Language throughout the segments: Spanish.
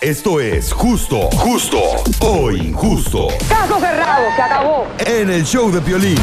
Esto es justo, justo o injusto. Caso cerrado, se acabó. En el show de Piolín.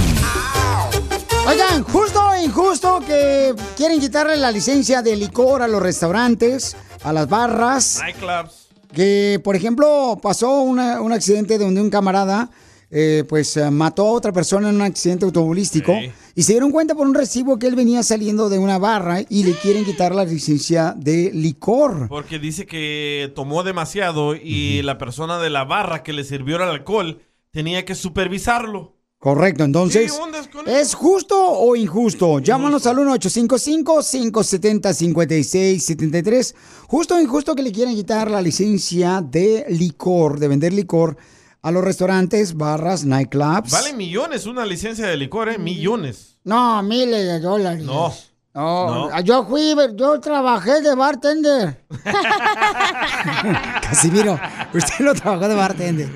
Oigan, justo o injusto que quieren quitarle la licencia de licor a los restaurantes, a las barras. Nightclubs. Que, por ejemplo, pasó una- un accidente donde un camarada, eh, pues, eh, mató a otra persona en un accidente automovilístico. Y se dieron cuenta por un recibo que él venía saliendo de una barra y le quieren quitar la licencia de licor. Porque dice que tomó demasiado y la persona de la barra que le sirvió el alcohol tenía que supervisarlo. Correcto, entonces, ¿Qué ondas con ¿es justo o injusto? Llámanos al 1-855-570-5673. Justo o injusto que le quieren quitar la licencia de licor, de vender licor a los restaurantes, barras, nightclubs. Vale millones una licencia de licor, ¿eh? Millones. No, miles de dólares. No. No, No. yo fui, yo trabajé de bartender. Casimiro, usted lo trabajó de bartender.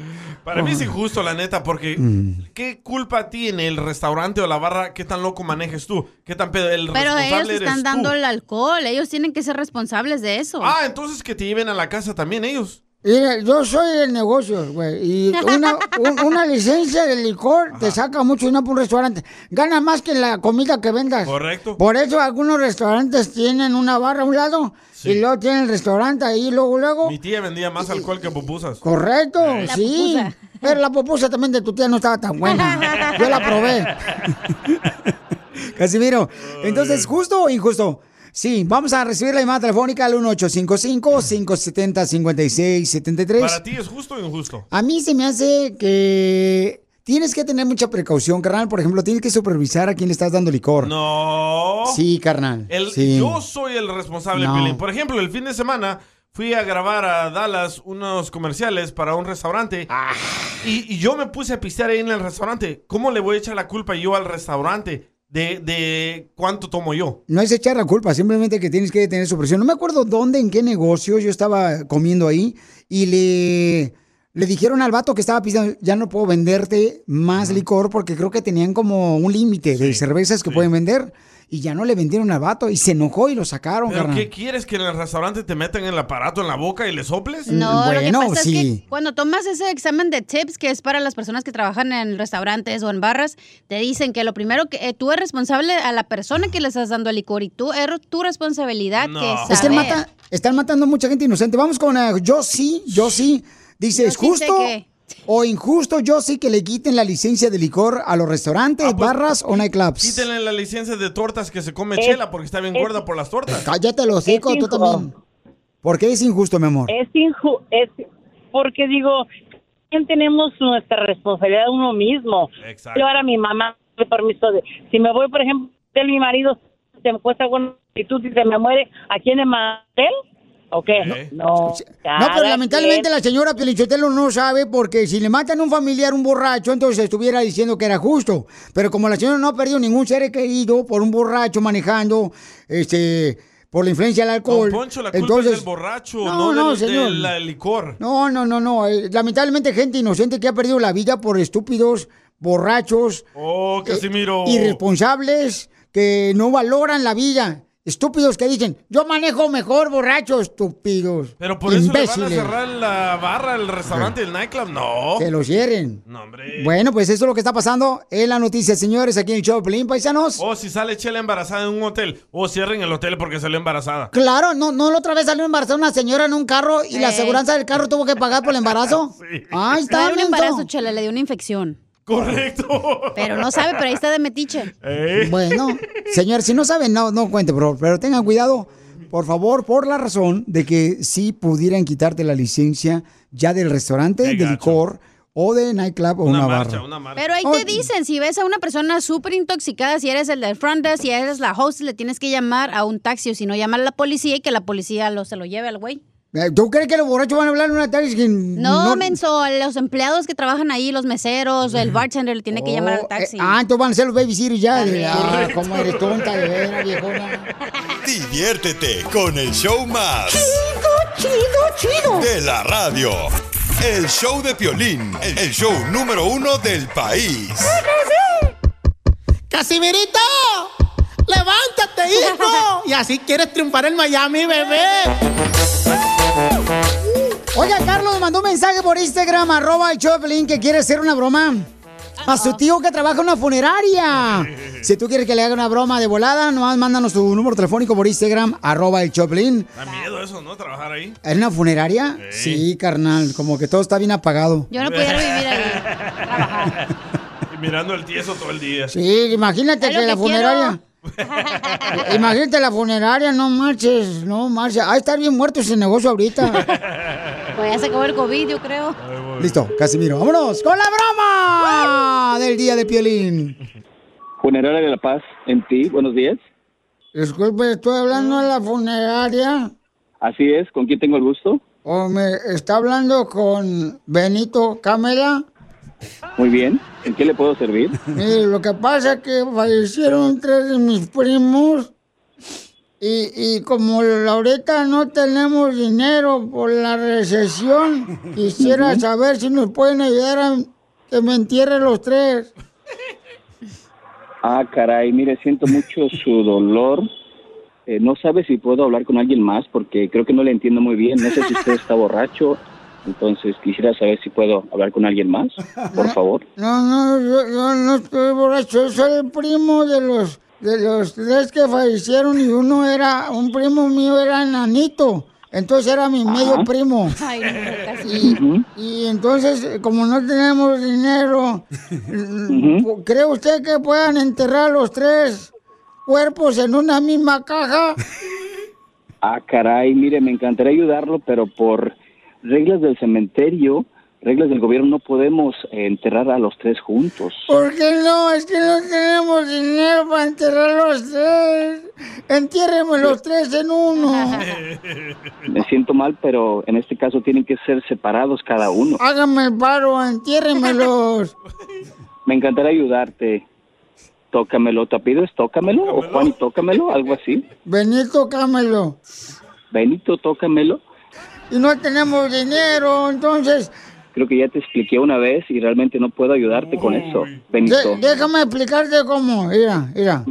Para mí es injusto, la neta, porque Mm. ¿qué culpa tiene el restaurante o la barra? ¿Qué tan loco manejes tú? ¿Qué tan pedo? El Pero ellos responsable te eres están tú. dando el alcohol, ellos tienen que ser responsables de eso. Ah, entonces que te lleven a la casa también ellos. Mira, yo soy del negocio, güey, y una, un- una licencia de licor te saca mucho dinero por un restaurante. Gana más que la comida que vendas. Correcto. Por eso algunos restaurantes tienen una barra a un lado y luego tienen el restaurante ahí, luego, luego. Mi tía vendía más alcohol que pupusas. Correcto, La sí. Pero la pupusa también de tu tía no estaba tan buena. Yo la probé. Casimiro, entonces, ¿justo o injusto? Sí, vamos a recibir la llamada telefónica al 1855-570-5673. ¿Para ti es justo o injusto? A mí se me hace que tienes que tener mucha precaución, carnal. Por ejemplo, tienes que supervisar a quién le estás dando licor. No. Sí, carnal. El- sí. Yo soy el responsable, No. Por ejemplo, el fin de semana fui a grabar a Dallas unos comerciales para un restaurante Ah. y, y yo me puse a pistear ahí en el restaurante. ¿Cómo le voy a echar la culpa yo al restaurante de, de cuánto tomo yo? No es echar la culpa, simplemente que tienes que tener su presión. No me acuerdo dónde, en qué negocio yo estaba comiendo ahí y le, le dijeron al vato que estaba pisando, ya no puedo venderte más licor porque creo que tenían como un límite de cervezas que pueden vender y ya no le vendieron al vato y se enojó y lo sacaron, ¿Pero carnal. qué quieres? ¿Que en el restaurante te metan el aparato en la boca y le soples? No, lo que Bueno, es sí. que cuando tomas ese examen de tips, que es para las personas que trabajan en restaurantes o en barras, te dicen que lo primero que eh, tú eres responsable a la persona que le estás dando el licor y tú es tu responsabilidad que Es que saber. mata, están matando mucha gente inocente. Vamos con eh, yo sí, yo sí. Dice, Yo ¿es sí sé justo que- o injusto yo sí que le quiten la licencia de licor a los restaurantes, Ah, pues, barras o nightclubs? Quítenle la licencia de tortas que se come Es- chela porque está bien es- gorda por las tortas. Cállate los hocico, Es tú injusto. también. ¿Por qué es injusto, mi amor? Es inju es porque digo, también tenemos nuestra responsabilidad uno mismo. Exacto. Yo ahora mi mamá me permiso de, si me voy, por ejemplo, de mi marido, se me cuesta alguna actitud y se me muere, ¿a quién es mantel? ¿O qué? No, no, No, pero lamentablemente quien. la señora Pelichotelo no sabe porque si le matan a un familiar, un borracho, entonces estuviera diciendo que era justo. Pero como la señora no ha perdido ningún ser querido por un borracho manejando, este, por la influencia del alcohol. Don Poncho, la culpa entonces, es del borracho, No, no, no, del, señor. del, licor. No, no, no, no. eh, Lamentablemente gente inocente que ha perdido la vida por estúpidos, borrachos, Oh, Eh, irresponsables, que no valoran la vida. Estúpidos que dicen, yo manejo mejor borracho, estúpidos. Pero por eso le van a cerrar la barra, el restaurante, el nightclub. No. Que lo cierren. No, hombre. Bueno, pues eso es lo que está pasando en la noticia, señores, aquí en el show Pelín, paisanos. O si sale Chela embarazada en un hotel. O cierren el hotel porque salió embarazada. Claro, no, no la otra vez salió embarazada una señora en un carro y la Eh. aseguranza del carro tuvo que pagar por el embarazo. Ahí No está, era un menso. embarazo, chela, le dio una infección. Correcto. Pero no sabe, pero ahí está de metiche. Eh. Bueno, señor, si no saben, no, no cuente, pero, pero tengan cuidado, por favor, por la razón de que si pudieran quitarte la licencia ya del restaurante, Qué de gacho. licor o de nightclub o una, barra. Pero ahí te dicen, si ves a una persona súper intoxicada, si eres el del front desk, si eres la host, le tienes que llamar a un taxi o si no, llamar a la policía y que la policía lo, se lo lleve al güey. Eh, ¿Tú crees que los borrachos van a hablar en una taxi? que No, menso, los empleados que trababan ahí, los meseros, el bartender le tiene que llamar al taxi. Eh, ah, entonces van a ser los babysitters ya. También. ah, cómo eres tonta, de veras, viejona. Diviértete con el show más. Chido, chido, chido. De la radio. El show de Piolín. El el show número uno del país. ¡Casimirito! ¡Levántate, hijo! Y así quieres triunfar en Miami, bebé. Oiga, Carlos mandó un mensaje por Instagram, arroba el Choplin, que quiere hacer una broma a su tío que trabaja en una funeraria. Si tú quieres que le haga una broma de volada, nomás mándanos tu número telefónico por Instagram, arroba el Choplin. Da miedo eso, ¿no? Trabajar ahí. ¿En una funeraria? Sí, carnal, como que todo está bien apagado. Yo no pudiera vivir ahí. Y mirando el tieso todo el día. Sí, imagínate que la funeraria... Imagínate la funeraria, no marches, no marches. Ah, estar bien muerto ese negocio ahorita. Pues ya se acabó el COVID, yo creo. Listo, Casimiro, vámonos con la broma del día de Piolín. Funeraria de la Paz, en ti, buenos días. Disculpe, estoy hablando de la funeraria. Así es, ¿con quién tengo el gusto? ¿O me está hablando con Benito Camela? Muy bien, ¿en qué le puedo servir? Mire, lo que pasa es que fallecieron tres de mis primos y, y como ahorita no tenemos dinero por la recesión, quisiera saber si nos pueden ayudar a que me entierren los tres. Ah, caray, mire, siento mucho su dolor. Eh, no sabe si puedo hablar con alguien más porque creo que no le entiendo muy bien. No sé si usted está borracho. Entonces quisiera saber si puedo hablar con alguien más, por favor. No, no, yo, yo no estoy borracho, yo soy el primo de los de los tres que fallecieron y uno era, un primo mío era enanito, entonces era mi medio primo. Ay, no, casi. Y, y entonces, como no tenemos dinero, mm, ¿cree usted que puedan enterrar los tres cuerpos en una misma caja? Ah, caray, mire, me encantaría ayudarlo, pero por reglas del cementerio, reglas del gobierno, no podemos eh, enterrar a los tres juntos. ¿Por qué no? Es que no tenemos dinero para enterrar los tres. Entiérreme los tres en uno. Me siento mal, pero en este caso tienen que ser separados cada uno. Hágame el paro, entiérremelos. Me encantaría ayudarte. Tócamelo, ¿te pides tócamelo? ¿O Juan y tócamelo? Algo así. Benito, cámelo. Benito, tócamelo. Y no tenemos dinero, entonces... Creo que ya te expliqué una vez y realmente no puedo ayudarte con eso, Benito. de- déjame explicarte cómo. Mira, mira.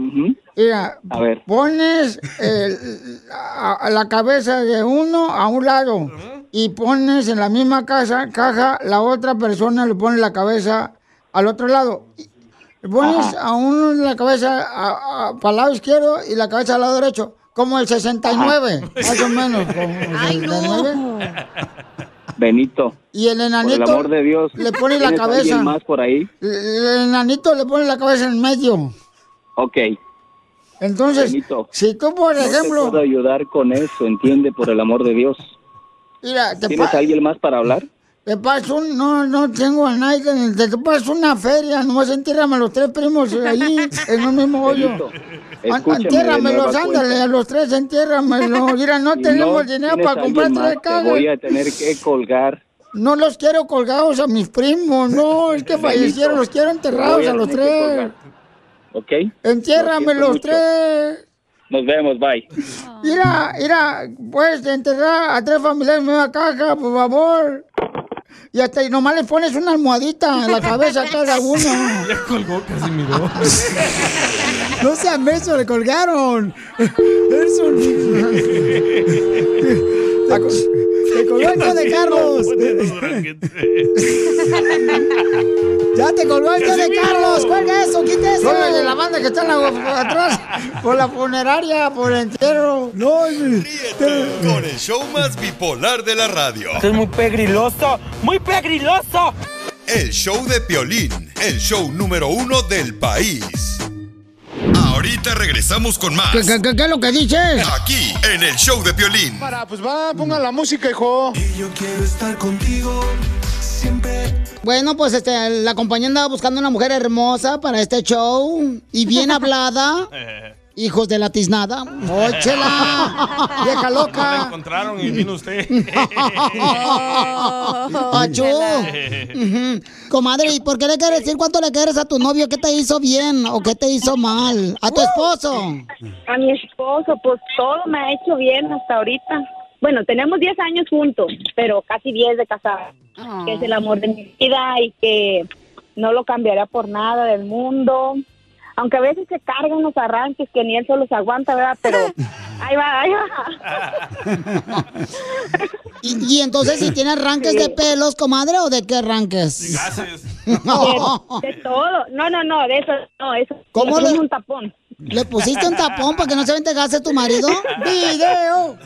Mira, A ver. pones el- a- a la cabeza de uno a un lado y pones en la misma casa, caja la otra persona le pone la cabeza al otro lado. Y le pones Ajá. a uno la cabeza para el lado izquierdo y la cabeza al lado derecho, como el 69, más o menos. Como el 69. Benito, Y el por enanito el amor de Dios. le pone la ¿tienes cabeza. alguien más por ahí? El enanito le pone la cabeza en medio. Ok. Entonces, Benito, si tú, por no te ejemplo, puedo ayudar con eso, entiende, por el amor de Dios. mira, te, ¿Tienes alguien más para hablar? Te paso un, no, no tengo a nadie, te, te paso una feria, nomás entiérrame a los tres primos ahí, en un mismo hoyo. Entiérramelos, ándale, a los tres entiérramelos. Mira, no Si tenemos no dinero para comprar tres cajas. voy a tener que colgar. No los quiero colgados a mis primos, no, es que fallecieron, los quiero te enterrados a los tres. ¿Ok? Entiérrame los mucho. tres. Nos vemos, bye. Mira, mira, puedes enterrar a tres familiares en una caja, por favor. Y hasta y nomás le pones una almohadita en la cabeza a cada uno. Ya colgó Casimiro. No sean menso, le colgaron. Es un... Te, co- te colgó el show de Carlos. Ya te colgó el de Carlos. Cuelga eso, quita eso. De la banda que está en la- atrás. Por la funeraria, por el entierro. No, Con el show más bipolar de la radio. Esto es muy pegriloso, muy pegriloso. El show de Piolín, el show número uno del país. Ahorita regresamos con más. ¿Qué, qué, qué, qué es lo que dices? Aquí, en el show de Piolín. Para, pues va, pongan la música, hijo. Y yo quiero estar contigo siempre. Bueno, pues este, la compañía andaba buscando una mujer hermosa para este show y bien hablada. Hijos de la tiznada. ¡Óchela! ¡Vieja No la loca! encontraron y vino usted. ¡Achú! Comadre, ¿y por qué le quieres decir cuánto le quieres a tu novio? ¿Qué te hizo bien o qué te hizo mal? ¿A tu esposo? A mi esposo, pues todo me ha hecho bien hasta ahorita. Bueno, tenemos 10 años juntos, pero casi 10 de casada. Que es el amor de mi vida y que no lo cambiaría por nada del mundo. Aunque a veces se cargan los arranques que ni él solo se aguanta, ¿verdad? Pero ahí va, ahí va. Y, y entonces, si tiene arranques de pelos, comadre, o de qué arranques? De, de todo. No, no, no, de eso no, eso. ¿Cómo le un tapón? ¿Le pusiste un tapón para que no se vente gases tu marido? ¡Video!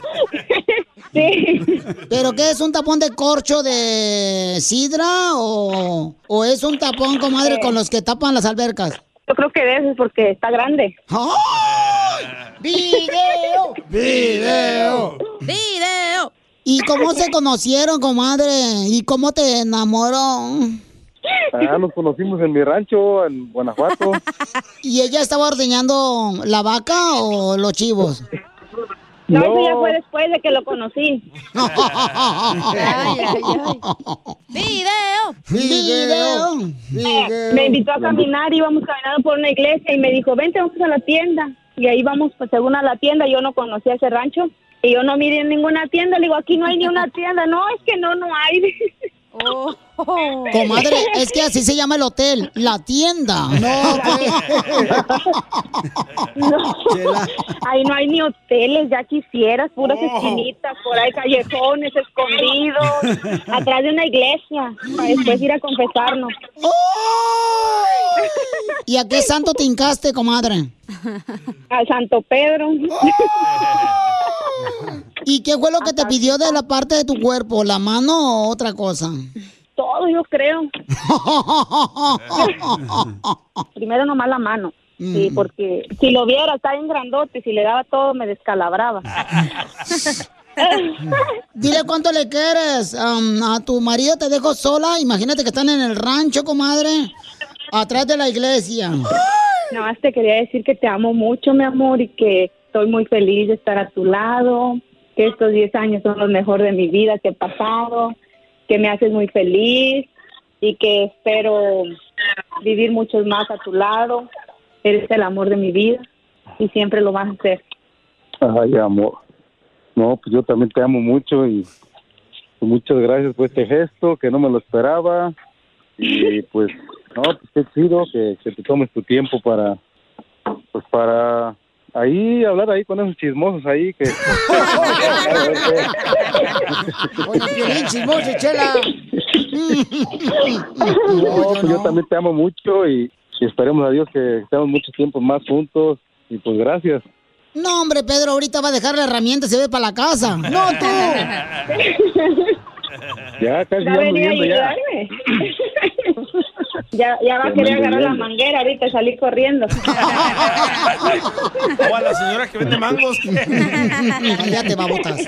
Sí. ¿Pero qué es un tapón de corcho de sidra o, o es un tapón, comadre, con los que tapan las albercas? Yo creo que de eso es porque está grande. ¡Video! ¡Video! ¡Video! ¿Y cómo se conocieron, comadre? ¿Y cómo te enamoró? Ah, nos conocimos en mi rancho, en Guanajuato. ¿Y ella estaba ordeñando la vaca o los chivos? No, No. eso ya fue después de que lo conocí. Ay, ay, ay. ¡Video! ¡Video! ¡Video! Me invitó a caminar, íbamos caminando por una iglesia y me dijo, vente, vamos a la tienda. Y ahí vamos, pues según a la tienda, yo no conocía ese rancho. Y yo no miré en ninguna tienda, le digo, aquí no hay ni una tienda. No, es que no, no hay. Oh. Comadre, es que así se llama el hotel, la tienda. No, No. Ahí no hay ni hoteles, ya quisieras, puras Oh. esquinitas, por ahí callejones escondidos, atrás de una iglesia, para después ir a confesarnos. ¿Y a qué santo te hincaste, comadre? Al Santo Pedro. ¿Y qué fue lo que te pidió de la parte de tu cuerpo? ¿La mano o otra cosa? Todo, yo creo. Primero nomás la mano. Sí, porque si lo viera, está bien grandote, si le daba todo me descalabraba. Dile cuánto le quieres. am, a tu marido te dejo sola. Imagínate que están en el rancho, comadre. Atrás de la iglesia. Nada más te quería decir que te amo mucho, mi amor, y que estoy muy feliz de estar a tu lado, que estos 10 años son los mejores de mi vida que he pasado, que me haces muy feliz y que espero vivir muchos más a tu lado. Eres el amor de mi vida y siempre lo vas a hacer. Ay, amor. No, pues yo también te amo mucho y muchas gracias por este gesto que no me lo esperaba. Y pues, no, pues qué chido que, que te tomes tu tiempo para, pues para ahí hablar ahí con esos chismosos ahí que... Oye, Piolín, chismoso, chela. No, pues yo también te amo mucho y, y esperemos a Dios que estemos mucho tiempo más juntos y pues gracias. No, hombre, Pedro, ahorita va a dejar la herramienta y se ve para la casa. No, tú. Ya casi ¿Va a vamos venir a viendo ya. ya, ya va a querer agarrar la manguera ahorita y salir corriendo. O a la señora que vende mangos. Cállate, babotas.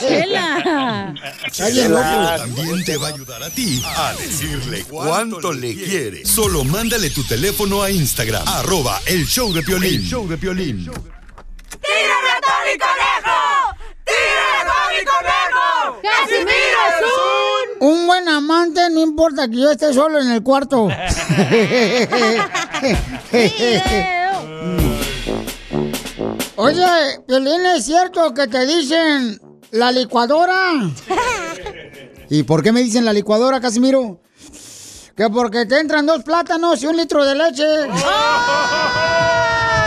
Chela. Chela también te va a ayudar a ti a decirle cuánto le quiere. Solo mándale tu teléfono a Instagram, arroba el show de Piolín. El show de Piolín. ¡Tírame a Tony Conejo! ¡Tírame a Tony Conejo! ¡Casimiro es un... Buen amante, no importa que yo esté solo en el cuarto. Oye, Piolín, ¿es cierto que te dicen la licuadora? ¿Y por qué me dicen la licuadora, Casimiro? Que porque te entran dos plátanos y un litro de leche.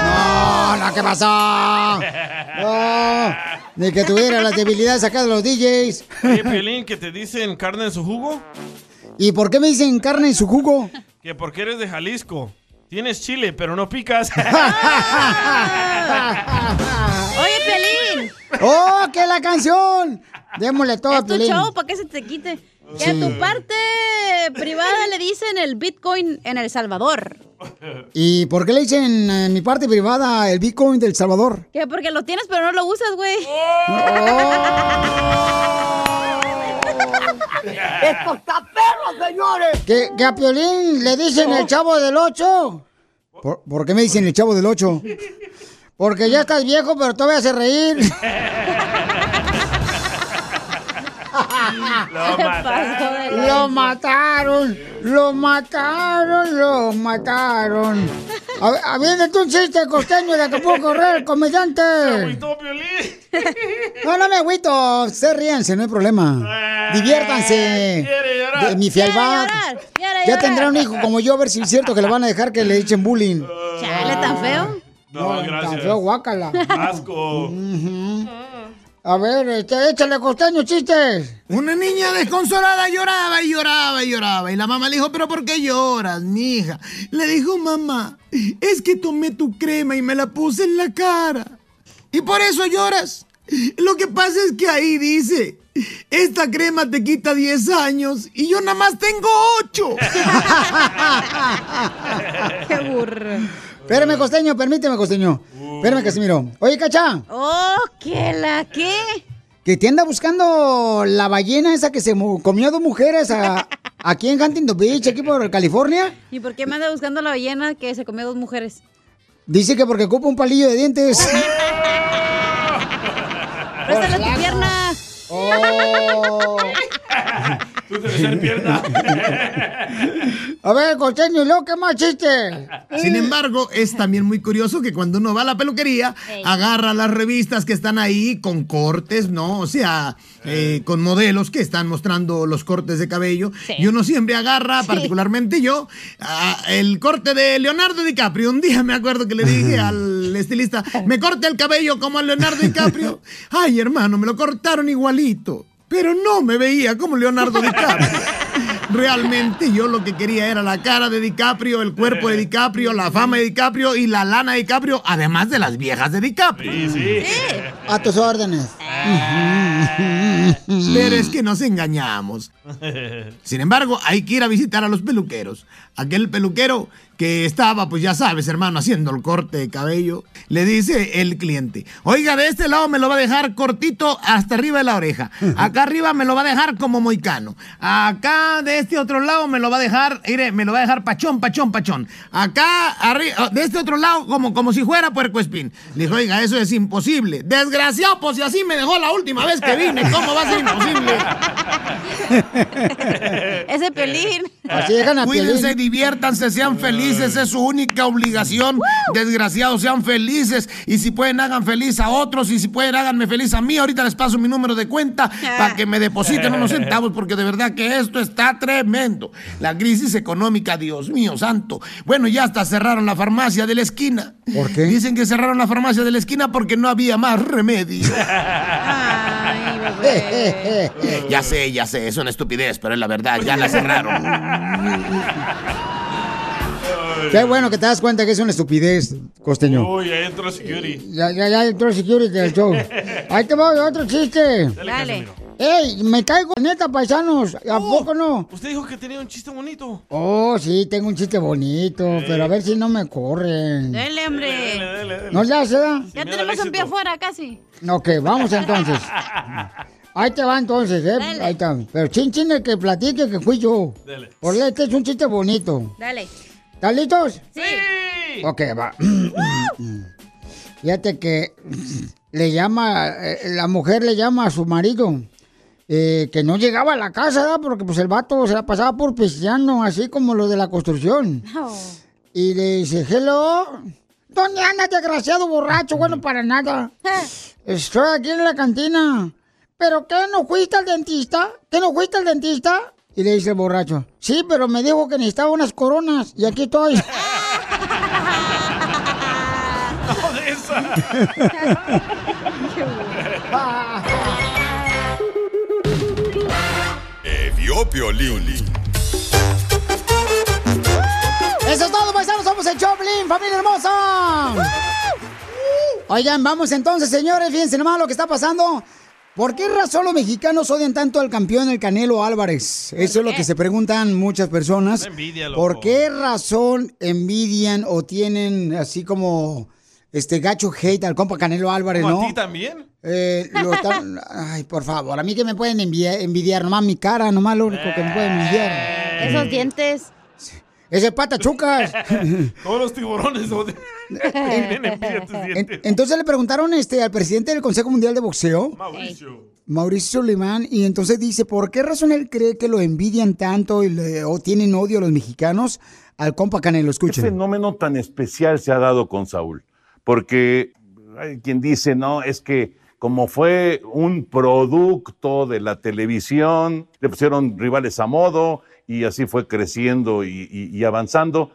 No, no, ¿qué pasó? No, ni que tuviera las debilidades acá de los DJs. Oye, Piolín, que te dicen carne en su jugo. ¿Y por qué me dicen carne en su jugo? Que porque eres de Jalisco. Tienes chile, pero no picas. Oye, Pelín. ¡Oh, que la canción! Démosle todo a Es tu show, para que se te quite. Que Sí. a tu parte privada le dicen el Bitcoin en El Salvador. ¿Y por qué le dicen en mi parte privada el Bitcoin del Salvador? Que porque lo tienes pero no lo usas, güey. ¡Esto está perro, señores! ¿Que, que a Piolín le dicen el chavo del 8? ¿Por, por qué me dicen el chavo del 8? Porque ya estás viejo, pero todavía hace reír. Lo mataron, lo mataron, lo mataron. A ver, un chiste costeño de Acapulco, correr, comediante. No, no me agüito. Se ríanse, no hay problema. Diviértanse. De mi fialbad. Ya tendrá un hijo como yo, a ver si es cierto que le van a dejar que le echen bullying. Chale, tan feo. No, Tan gracias. feo, guácala. Asco. Ujú. A ver, este, échale costeño chistes. Una niña desconsolada lloraba y lloraba y lloraba. Y la mamá le dijo, ¿pero por qué lloras, mija? Le dijo, mamá, es que tomé tu crema y me la puse en la cara. Y por eso lloras. Lo que pasa es que ahí dice, esta crema te quita 10 años y yo nada más tengo 8. Qué burro. Espérame, costeño, permíteme, costeño. Espérame, Casimiro. Oye, Cacha, Oh, ¿qué la qué? que te anda buscando la ballena esa que se comió a dos mujeres a- aquí en Huntington Beach, aquí por California. ¿Y por qué me anda buscando la ballena que se comió dos mujeres? Dice que porque ocupa un palillo de dientes. Préstale tu pierna. Oh. Tu tercer pierna. A ver, costeño, ¿y luego qué más chiste? Sin embargo, es también muy curioso que cuando uno va a la peluquería, agarra las revistas que están ahí con cortes, ¿no? O sea, eh, con modelos que están mostrando los cortes de cabello. Sí. Y uno siempre agarra, particularmente yo, a- el corte de Leonardo DiCaprio. Un día me acuerdo que le dije al estilista, me corte el cabello como a Leonardo DiCaprio. Ay, hermano, me lo cortaron igualito. Pero no me veía como Leonardo DiCaprio. Realmente yo lo que quería era la cara de DiCaprio, el cuerpo de DiCaprio, la fama de DiCaprio y la lana de DiCaprio, además de las viejas de DiCaprio. A tus órdenes. Pero es que nos engañamos. Sin embargo, hay que ir a visitar a los peluqueros. Aquel peluquero que estaba, pues ya sabes, hermano, haciendo el corte de cabello, le dice el cliente, oiga, de este lado me lo va a dejar cortito hasta arriba de la oreja. Acá arriba me lo va a dejar como moicano. Acá de este otro lado me lo va a dejar, mire, me lo va a dejar pachón, pachón, pachón. Acá arriba, de este otro lado como, como si fuera puercoespín. Le dijo, oiga, eso es imposible. Desgraciado, pues si así me dejó la última vez que vine, ¿cómo va a ser imposible? Ese pelín. Cuídense, diviértanse, sean felices, es su única obligación. Desgraciados, sean felices. Y si pueden, hagan feliz a otros. Y si pueden, háganme feliz a mí. Ahorita les paso mi número de cuenta para que me depositen unos centavos, porque de verdad que esto está tremendo. La crisis económica, Dios mío santo. Bueno, ya hasta cerraron la farmacia de la esquina. ¿Por qué? Dicen que cerraron la farmacia de la esquina porque no había más remedio. Ya sé, ya sé, es una estupidez, pero es la verdad, ya la cerraron. Qué bueno que te das cuenta que es una estupidez, costeño. Uy, ahí entró security. Ya, ya, ya entró security del show. Ahí te voy, otro chiste. Dale. Ey, me caigo, neta, paisanos. ¿A poco no? Usted dijo que tenía un chiste bonito. Oh, sí, tengo un chiste bonito, pero a ver si no me corren. Dele, hombre. ¿No le hace, da? Ya tenemos un pie afuera casi. Ok, vamos entonces. Ahí te va entonces, ¿eh? Dale. Ahí está. Pero chin chin el que platique que fui yo. Dale. Por este es un chiste bonito. Dale. ¿Están listos? Sí. Ok, va. Fíjate que le llama, eh, la mujer le llama a su marido eh, que no llegaba a la casa, ¿verdad? Porque pues el vato se la pasaba por pisteando, así como lo de la construcción. Y le dice, hello, ¿dónde andas, desgraciado borracho? Bueno, para nada. Estoy aquí en la cantina. ¿Pero qué, no fuiste al dentista? ¿Qué no fuiste al dentista? Y le dice el borracho, sí, pero me dijo que necesitaba unas coronas y aquí estoy. No, de esa. Vio Piolín. Eso es todo, paisanos. Somos el Choplin, familia hermosa. Oigan, vamos entonces, señores. Fíjense nomás lo que está pasando. ¿Por qué razón los mexicanos odian tanto al campeón, el Canelo Álvarez? Eso es lo que se preguntan muchas personas. Una envidia, loco. ¿Por qué razón envidian o tienen así como este gacho hate al compa Canelo Álvarez, ¿Como no? a ti también? Eh, lo están- Ay, por favor, a mí que me pueden enviar, envidiar, nomás mi cara, nomás lo único que me pueden envidiar. Esos dientes. Ese pata chucas. Todos los tiburones En- entonces le preguntaron este, al presidente del Consejo Mundial de Boxeo, Mauricio. Mauricio Suleiman, y entonces dice, ¿por qué razón él cree que lo envidian tanto y le- o tienen odio a los mexicanos al compa Canelo? ¿Qué Escuchen. fenómeno tan especial se ha dado con Saúl? Porque hay quien dice, no, es que como fue un producto de la televisión, le pusieron rivales a modo y así fue creciendo y, y- y avanzando.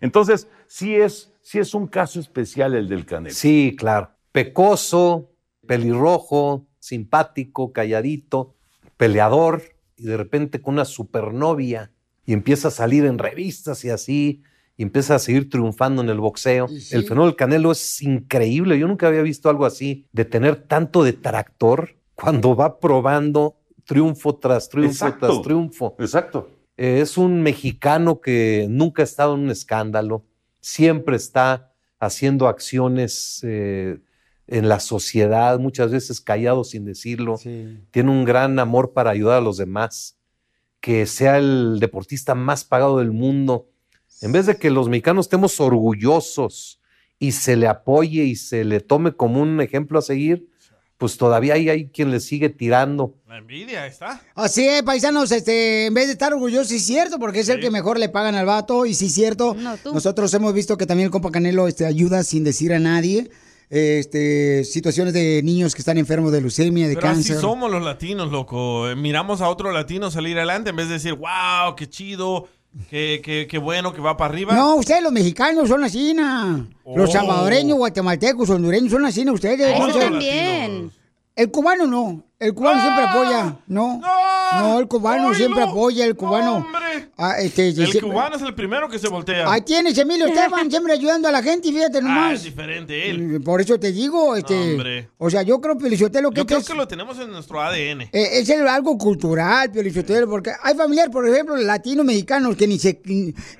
Entonces, sí es, sí es un caso especial el del Canelo. Sí, claro. Pecoso, pelirrojo, simpático, calladito, peleador, y de repente con una supernovia, y empieza a salir en revistas y así, y empieza a seguir triunfando en el boxeo. sí. El fenómeno del Canelo es increíble. Yo nunca había visto algo así, de tener tanto detractor cuando va probando triunfo tras triunfo Exacto. tras triunfo. Exacto. Eh, es un mexicano que nunca ha estado en un escándalo, siempre está haciendo acciones eh, en la sociedad, muchas veces callado sin decirlo. Tiene un gran amor para ayudar a los demás, que sea el deportista más pagado del mundo. En vez de que los mexicanos estemos orgullosos y se le apoye y se le tome como un ejemplo a seguir, pues todavía hay, hay quien le sigue tirando. La envidia está. Así es, paisanos, este, en vez de estar orgullosos, sí es cierto, porque es el que mejor le pagan al vato, y sí es cierto, nosotros hemos visto que también el compa Canelo este, ayuda sin decir a nadie, este, situaciones de niños que están enfermos de leucemia, de Pero así cáncer. somos los latinos, loco. Eh, Miramos a otro latino salir adelante en vez de decir, wow, qué chido, qué, qué, qué bueno que va para arriba. No, ustedes los mexicanos son así, na. Los Oh. salvadoreños, guatemaltecos, hondureños son así, ustedes. Eso no también. El cubano no, el cubano siempre apoya, no. No, el cubano siempre apoya, el cubano. Ah, este, El siempre- cubano es el primero que se voltea. Ahí tienes, Emilio Esteban, siempre ayudando a la gente, y fíjate Ah, nomás. es diferente él. Por eso te digo, este. Hombre. O sea, yo creo, Piolichotelo, que Yo creo es, que lo tenemos en nuestro ADN. eh, es el- algo cultural, Piolichotelo, porque hay familiares, por ejemplo, latinos mexicanos que ni se.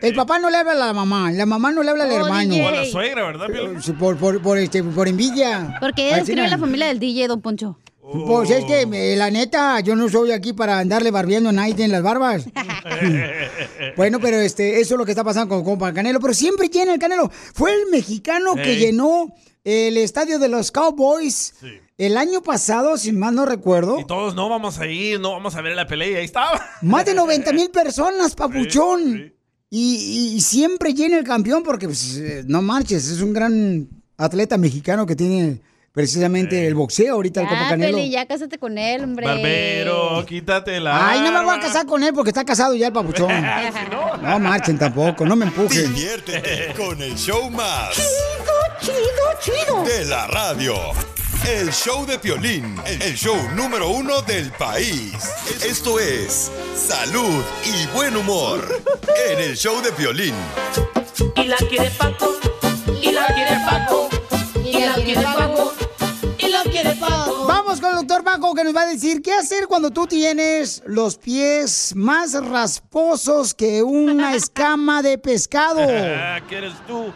El papá no le habla a la mamá, la mamá no le habla al hermano. O a la suegra, ¿verdad, Piolín? Sí, Por, por, por, este, por envidia. Porque describe na. la familia del DJ, don Poncho. Pues es que, eh, la neta, yo no soy aquí para andarle barbiendo a nadie en las barbas. bueno, pero este, eso es lo que está pasando con compa Canelo, pero siempre llena el Canelo. Fue el mexicano que llenó el estadio de los Cowboys el año pasado, si mal no recuerdo. Y todos no vamos a ir, no vamos a ver la pelea. y Ahí estaba. Más de 90 mil personas, papuchón. Y, y siempre llena el campeón porque, pues, eh, no marches, es un gran atleta mexicano que tiene precisamente el boxeo ahorita, el Ah, Canelo. Peli, ya cásate con él, hombre. Barbero, quítate la. Ay, no me voy a casar con él porque está casado ya el papuchón. No marchen tampoco, no me empujen. Diviértete con el show más. Chido, chido, chido. De la radio. El show de Piolín, el show número uno del país. Esto es Salud y Buen Humor en el show de Piolín. Y la quiere Paco, y la quiere Paco, y la quiere Paco, y la quiere Paco. Vamos con el doctor Paco que nos va a decir qué hacer cuando tú tienes los pies más rasposos que una escama de pescado. ¿Qué eres tú?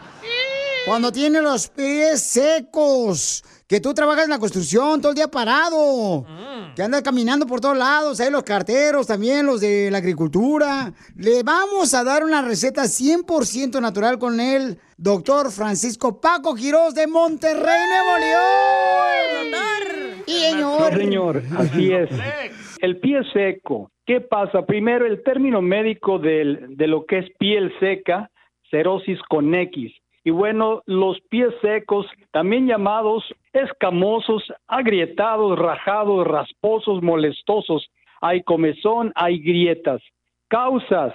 Cuando tienes los pies secos, que tú trabajas en la construcción todo el día parado, que andas caminando por todos lados, hay los carteros también, los de la agricultura. Le vamos a dar una receta 100% natural con el doctor Francisco Paco Quirós de Monterrey, Nuevo León. Y señor. Sí, señor, así es. El pie seco. ¿Qué pasa? Primero, el término médico del- de lo que es piel seca, cerosis con X. Y bueno, los pies secos, también llamados escamosos, agrietados, rajados, rasposos, molestosos. Hay comezón, hay grietas. Causas.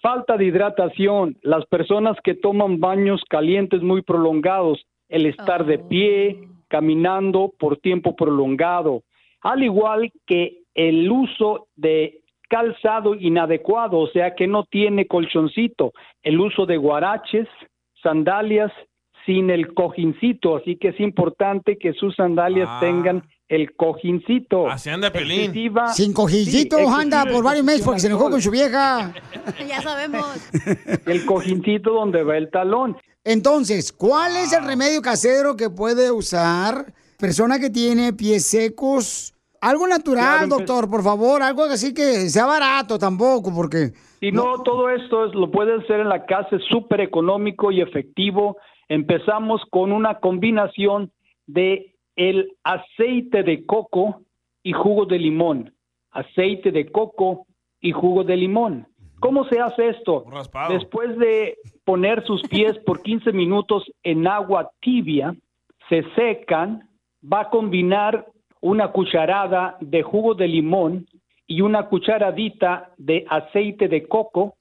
Falta de hidratación. Las personas que toman baños calientes muy prolongados. El estar de pie, caminando por tiempo prolongado. Al igual que el uso de calzado inadecuado, o sea que no tiene colchoncito. El uso de guaraches, sandalias sin el cojincito. Así que es importante que sus sandalias Ah. tengan el cojincito. Así anda Pelín. Excesiva- Sin cojincito, Sí, anda por varios meses porque se enojó con su vieja. Ya sabemos. El cojincito donde va el talón. Entonces, ¿cuál es el remedio casero que puede usar persona que tiene pies secos? Algo natural, Claro, doctor, por favor, algo así que sea barato tampoco, porque Si no, todo esto es, lo puedes hacer en la casa, es súper económico y efectivo. Empezamos con una combinación de el aceite de coco y jugo de limón. Aceite de coco y jugo de limón. ¿Cómo se hace esto? Después de poner sus pies por 15 minutos en agua tibia, se secan, va a combinar una cucharada de jugo de limón y una cucharadita de aceite de coco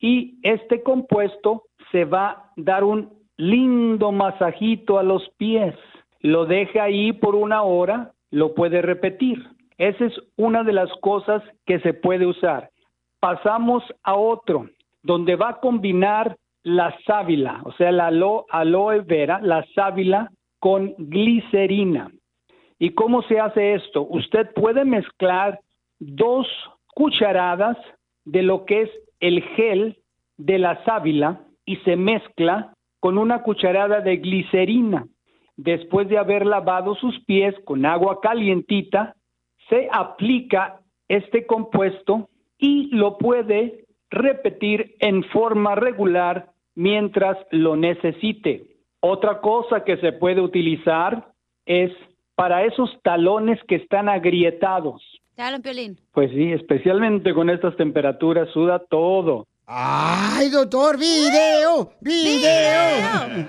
y este compuesto se va a dar un lindo masajito a los pies. Lo deja ahí por una hora, lo puede repetir. Esa es una de las cosas que se puede usar. Pasamos a otro, donde va a combinar la sábila, o sea, la alo- aloe vera, la sábila con glicerina. ¿Y cómo se hace esto? Usted puede mezclar dos cucharadas de lo que es el gel de la sábila y se mezcla con una cucharada de glicerina. Después de haber lavado sus pies con agua calientita, se aplica este compuesto y lo puede repetir en forma regular mientras lo necesite. Otra cosa que se puede utilizar es para esos talones que están agrietados. Piolín. Pues sí, especialmente con estas temperaturas suda todo. ¡Ay, doctor! ¡Video! ¡Video!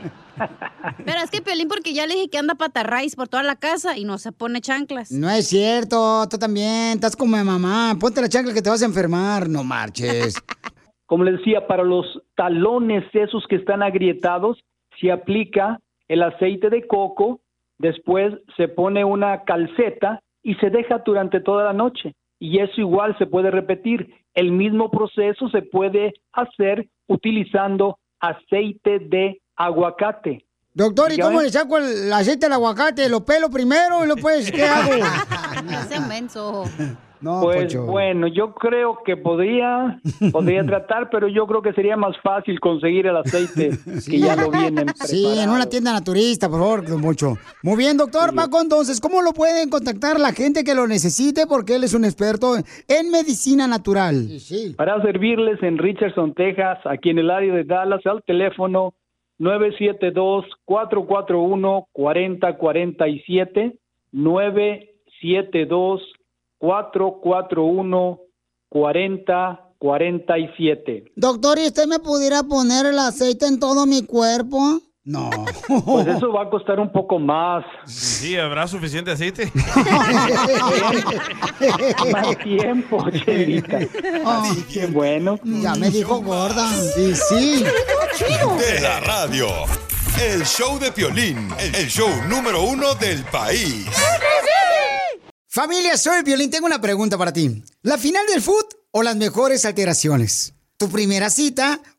Pero es que Piolín, porque ya le dije que anda patarraíz por toda la casa y no se pone chanclas. No es cierto, tú también, estás como de mamá. Ponte la chancla que te vas a enfermar, no marches. Como les decía, para los talones esos que están agrietados, se aplica el aceite de coco, después se pone una calceta y se deja durante toda la noche. Y eso igual se puede repetir. El mismo proceso se puede hacer utilizando aceite de aguacate. Doctor, ¿y cómo le saco el aceite del aguacate? ¿Lo pelo primero y después qué hago? Menso. No, pues Poncho. bueno, yo creo que podría, podría tratar, pero yo creo que sería más fácil conseguir el aceite que ya lo vienen Sí, en una tienda naturista, por favor, don Poncho. Muy bien, doctor Paco, entonces, ¿cómo lo pueden contactar la gente que lo necesite? Porque él es un experto en medicina natural. Para servirles en Richardson, Texas, aquí en el área de Dallas, al teléfono 972-441-4047, 972-441-4047. Doctor, ¿y usted me pudiera poner el aceite en todo mi cuerpo? No. Pues eso va a costar un poco más. Sí, ¿habrá suficiente aceite? Más tiempo, Chelita. Qué bueno. Ya me dijo gorda. Sí, sí. De la radio. El show de Piolín, el show número uno del país. Familia, soy Violín. Tengo una pregunta para ti. ¿La final del foot o las mejores alteraciones? ¿Tu primera cita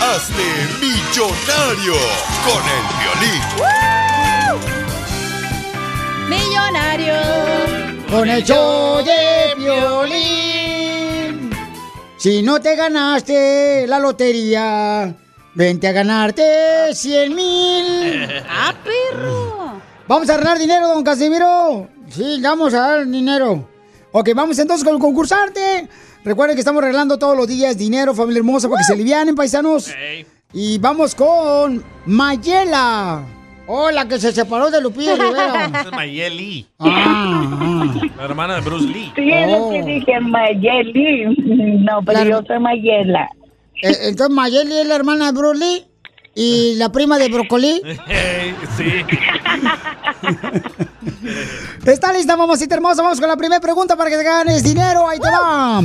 Hazte millonario con el violín. Millonario. Con el show de violín. Si no te ganaste la lotería, vente a ganarte 100 mil. ¡Ah, perro! ¿Vamos a ganar dinero, don Casimiro? Sí, vamos a dar dinero. Ok, vamos entonces con el concursante. Recuerden que estamos regalando todos los días dinero, familia hermosa, para que se alivianen, paisanos. Y vamos con Mayela. Hola, que se separó de Lupillo Rivera. Es Mayeli. Ah, La hermana de Bruce Lee. Sí, es lo Oh. que dije, Mayeli. No, pero yo soy Mayela. Eh, Entonces Mayeli es la hermana de Bruce Lee y la prima de Broccoli. sí. ¿Está lista, mamacita hermosa? Vamos con la primera pregunta para que te ganes dinero. Ahí te va.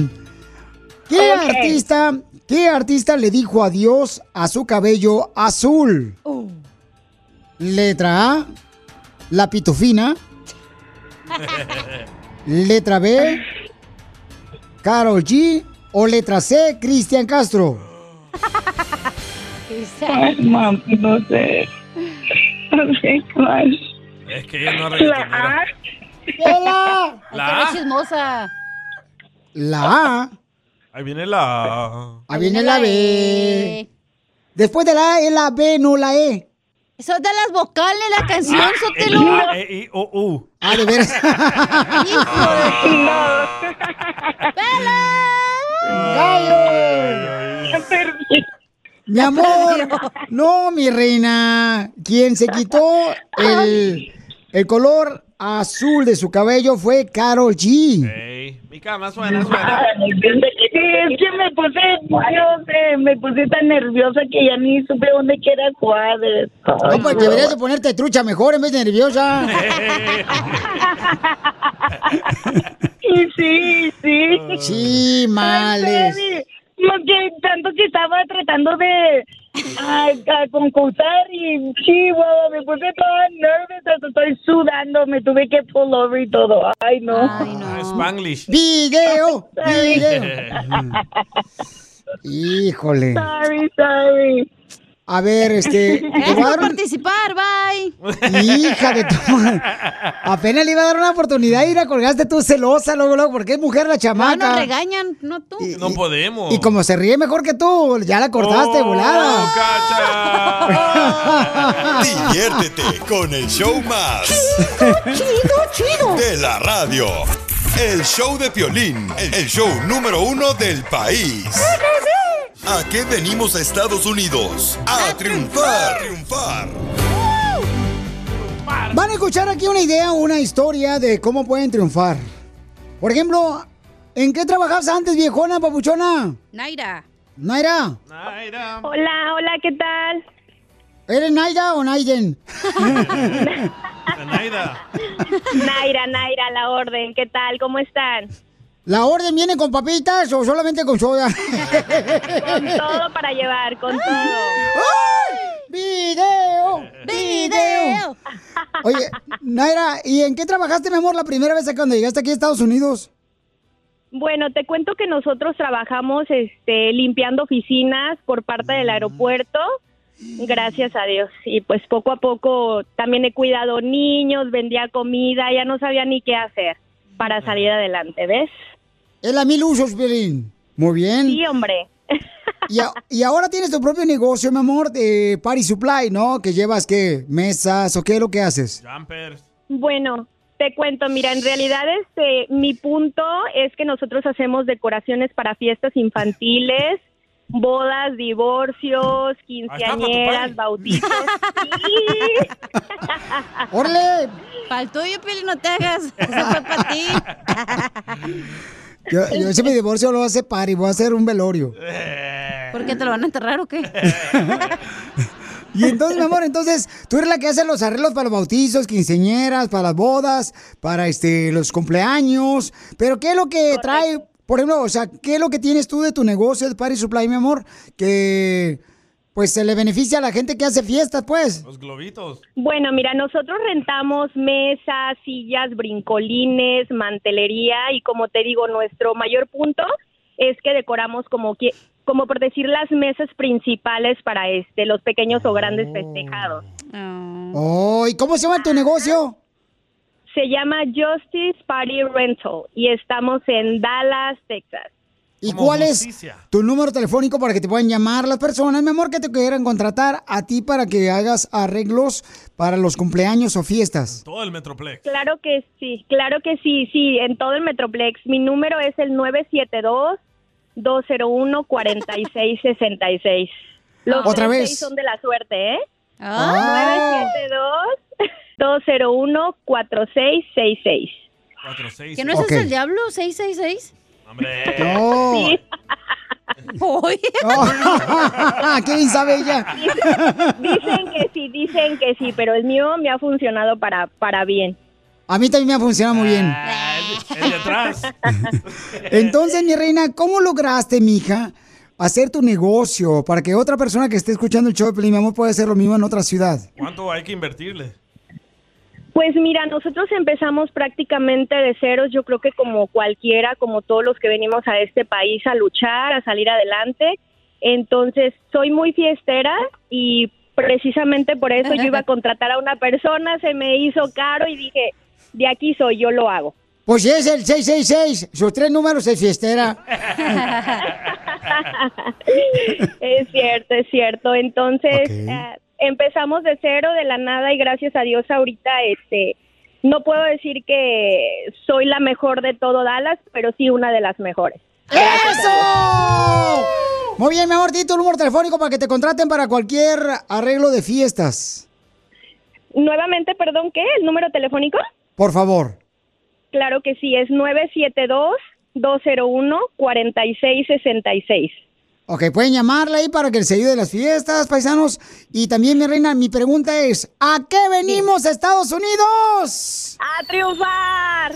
¿Qué artista, qué artista le dijo adiós a su cabello azul? Letra A, la pitufina. Letra B, Carol G. O letra C, Cristian Castro. Ay, mami, no sé. No sé cuál. Es que ella no es La reggaetonera. ¡Hola! La A. chismosa. La A. Ahí viene la... Ahí viene la B. Después de la A es la B, no la E. Eso es de las vocales, la canción, Ah, Sotelo. el A, E, I, O, U. Ah, de veras. De Mi amor, no, mi reina. Quien se quitó el, el color azul de su cabello fue Carol G. Ey, mi cama suena, suena. Es que me puse, yo sé, me puse tan nerviosa que ya ni supe dónde que era cuál. No, pues deberías de ponerte trucha mejor en vez de nerviosa. Sí, sí, sí. Sí, males. Ay, Lo que tanto que estaba tratando de ay, a concursar y chivo, me puse toda nerviosa, estoy sudando, me tuve que pull over y todo. Ay, no. Spanglish. Video, video. Híjole. Sorry, sorry. A ver, este. te Gracias por un- participar, bye. Hija de tu Apenas le iba a dar una oportunidad y la colgaste tú celosa, luego, luego, porque es mujer la No, chamaca. nos regañan, no tú. No podemos. Y como se ríe mejor que tú, ya la cortaste, Oh, volada. Diviértete con el show más. Chido, chido. De la radio. El show de Piolín, el show número uno del país. ¿A qué venimos a Estados Unidos? A triunfar. triunfar. Van a escuchar aquí una idea, una historia de cómo pueden triunfar. Por ejemplo, ¿en qué trabajabas antes, viejona, papuchona? Naira. Naira. Hola, hola, ¿qué tal? ¿Eres Naira o Naiden? Naida. Naira, Naira, la orden, ¿qué tal? ¿Cómo están? ¿La orden viene con papitas o solamente con soda? Con todo para llevar, con todo. ¡Video! ¡Video! Oye, Naira, ¿y en qué trabajaste, mi amor, la primera vez cuando llegaste aquí a Estados Unidos? Bueno, te cuento que nosotros trabajamos este, limpiando oficinas por parte del aeropuerto, gracias a Dios. Y pues poco a poco también he cuidado niños, vendía comida, ya no sabía ni qué hacer para salir adelante, ¿ves? Es la mil usos, Pelín. Muy bien. Sí, hombre. Y, a- y ahora tienes tu propio negocio, mi amor, de Party Supply, ¿no? Que llevas, ¿qué? ¿Mesas o qué es lo que haces? Jumpers. Bueno, te cuento, mira, en realidad este mi punto es que nosotros hacemos decoraciones para fiestas infantiles, bodas, divorcios, quinceañeras, bautizos. ¡Órale! Faltó yo, Pili, no te hagas. Eso fue para ti. Yo, yo si me divorcio lo voy a separar y voy a hacer un velorio. ¿Por qué te lo van a enterrar o qué? Y entonces, mi amor, entonces, tú eres la que hace los arreglos para los bautizos, quinceñeras, para las bodas, para este los cumpleaños. Pero ¿qué es lo que trae, por ejemplo, o sea, qué es lo que tienes tú de tu negocio de Party Supply, mi amor, que pues se le beneficia a la gente que hace fiestas, pues? Los globitos. Bueno, mira, nosotros rentamos mesas, sillas, brincolines, mantelería y como te digo, nuestro mayor punto es que decoramos como que como por decir las mesas principales para este los pequeños o grandes festejados. Oh, ¿y cómo se llama tu negocio? Se llama Justice Party Rental y estamos en Dallas, Texas. ¿Y cuál es tu número telefónico para que te puedan llamar las personas, mi amor, que te quieran contratar a ti para que hagas arreglos para los cumpleaños o fiestas? Todo el Metroplex. Claro que sí, claro que sí, sí, en todo el Metroplex. Mi número es el 972-201-4666. Los Otra vez. seis son de la suerte, ¿eh? Ah. 972-201-4666. ¿Que no es Ok. ese el diablo? ¿666? No. Sí. ¿Qué bien sabe ella? Dicen que sí, dicen que sí, pero el mío me ha funcionado para, para bien. A mí también me ha funcionado muy bien. El de atrás. Entonces, mi reina, ¿cómo lograste, mija, hacer tu negocio para que otra persona que esté escuchando el show de Pelín, mi amor, pueda hacer lo mismo en otra ciudad? ¿Cuánto hay que invertirle? Pues mira, nosotros empezamos prácticamente de ceros, yo creo que como cualquiera, como todos los que venimos a este país a luchar, a salir adelante. Entonces, soy muy fiestera y precisamente por eso yo iba a contratar a una persona, se me hizo caro y dije, de aquí soy, yo lo hago. Pues es el 666, sus tres números es fiestera. es cierto, es cierto. Entonces, eh, empezamos de cero, de la nada, y gracias a Dios ahorita, este, no puedo decir que soy la mejor de todo Dallas, pero sí una de las mejores. ¡Eso! Muy bien, mi amor, di tu número telefónico para que te contraten para cualquier arreglo de fiestas. Nuevamente, perdón, ¿qué? ¿El número telefónico? Por favor. Claro que sí, es 972-201-4666. Ok, pueden llamarla ahí para que se ayude de las fiestas, paisanos. Y también, mi reina, mi pregunta es, ¿a qué venimos, Estados Unidos? ¡A triunfar!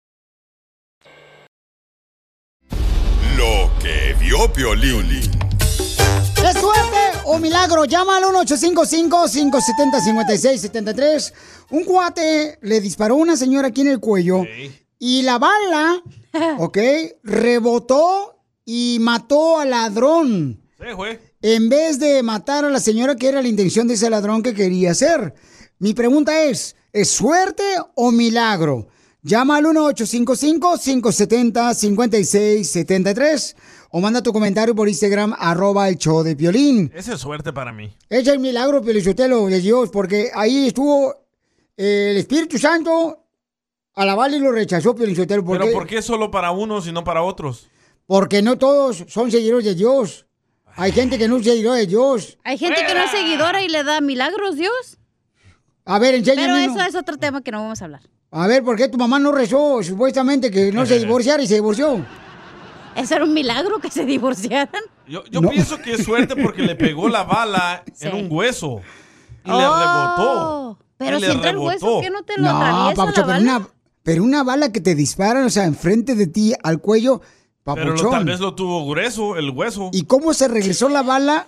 Lo que vio Piolín. ¿Es suerte o milagro? Llama al 1-855-570-5673. Un cuate le disparó a una señora aquí en el cuello y la bala, ¿ok? Rebotó y mató al ladrón. Sí, güey. En vez de matar a la señora que era la intención de ese ladrón que quería hacer. Mi pregunta es, ¿es suerte o milagro? Llama al 1-855-570-5673 o manda tu comentario por Instagram, arroba el show de Piolín. Esa es suerte para mí. Es el milagro, Piolichotelo, de Dios, porque ahí estuvo eh, el Espíritu Santo a la y lo rechazó, Piolichotelo. ¿Por Pero? ¿por qué solo para unos y no para otros? Porque no todos son seguidores de Dios. Hay gente que no es seguidor de Dios. Hay gente que no es seguidora y le da milagros, Dios. A ver, enséñame. Pero uno. eso es otro tema que no vamos a hablar. A ver, ¿por qué tu mamá no rezó supuestamente que no se divorciara y se divorció? Eso era un milagro que se divorciaran. Yo, yo pienso que es suerte porque le pegó la bala en un hueso. y le rebotó. Pero si entra el hueso. ¿qué no te lo No, atraviesa papuchón, la pero bala? una, pero una bala que te disparan, o sea, enfrente de ti al cuello, Pero lo- papuchón. tal vez lo tuvo grueso, el hueso. ¿Y cómo se regresó la bala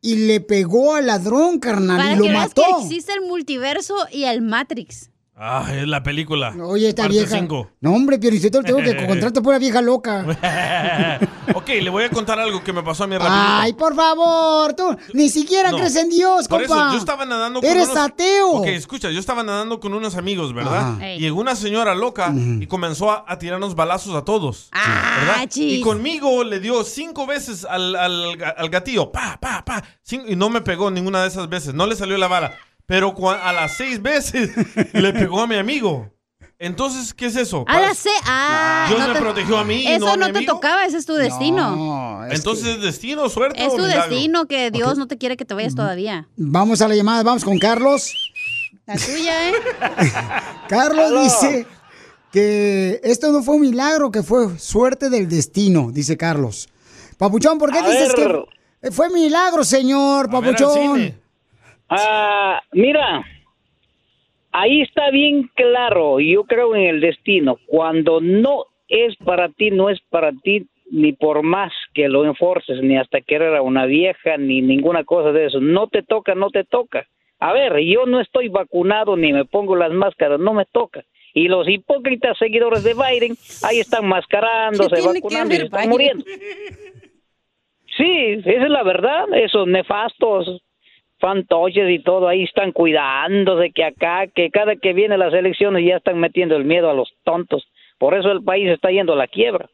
y le pegó al ladrón, carnal, Para y lo que veas mató? que existe el multiverso y el Matrix. Ah, es la película. Oye, esta Parte vieja. cinco. No, hombre, Pioricito, tengo que encontrarte pura vieja loca. ok, le voy a contar algo que me pasó a mí rapidito. Ay, por favor, tú ni siquiera No. crees en Dios, Por compa. eso, yo estaba nadando con Eres unos... ateo. Ok, escucha, yo estaba nadando con unos amigos, ¿verdad? Ey. Llegó una señora loca y comenzó a, a tirarnos balazos a todos. Ah, ¿verdad? chis. Y conmigo le dio cinco veces al, al, al gatillo, pa, pa, pa, cin- y no me pegó ninguna de esas veces, no le salió la bala. Pero cua- a las seis veces le pegó a mi amigo. Entonces, ¿qué es eso? A la C. Ah, Dios no me te- protegió a mí Eso no a mi no te amigo. tocaba, ese es tu destino. No, es Entonces, que- ¿es destino, suerte Es tu milagro? destino que Dios no te quiere que te vayas todavía. Vamos a la llamada, vamos con Carlos. La tuya, ¿eh? Carlos Aló. dice que esto no fue un milagro, que fue suerte del destino, dice Carlos. Papuchón, ¿por qué A dices ver. que fue milagro, señor Papuchón? Ah, mira, ahí está bien claro, yo creo en el destino. Cuando no es para ti, no es para ti, ni por más que lo enforces, ni hasta querer a una vieja, ni ninguna cosa de eso. No te toca, no te toca. A ver, yo no estoy vacunado ni me pongo las máscaras, no me toca. Y los hipócritas seguidores de Biden ahí están mascarándose, ¿Qué tiene que vacunando y ver están Biden? muriendo. Sí, esa es la verdad. Esos nefastos fantoches y todo ahí están cuidándose que acá, que cada que vienen las elecciones ya están metiendo el miedo a los tontos. Por eso el país está yendo a la quiebra.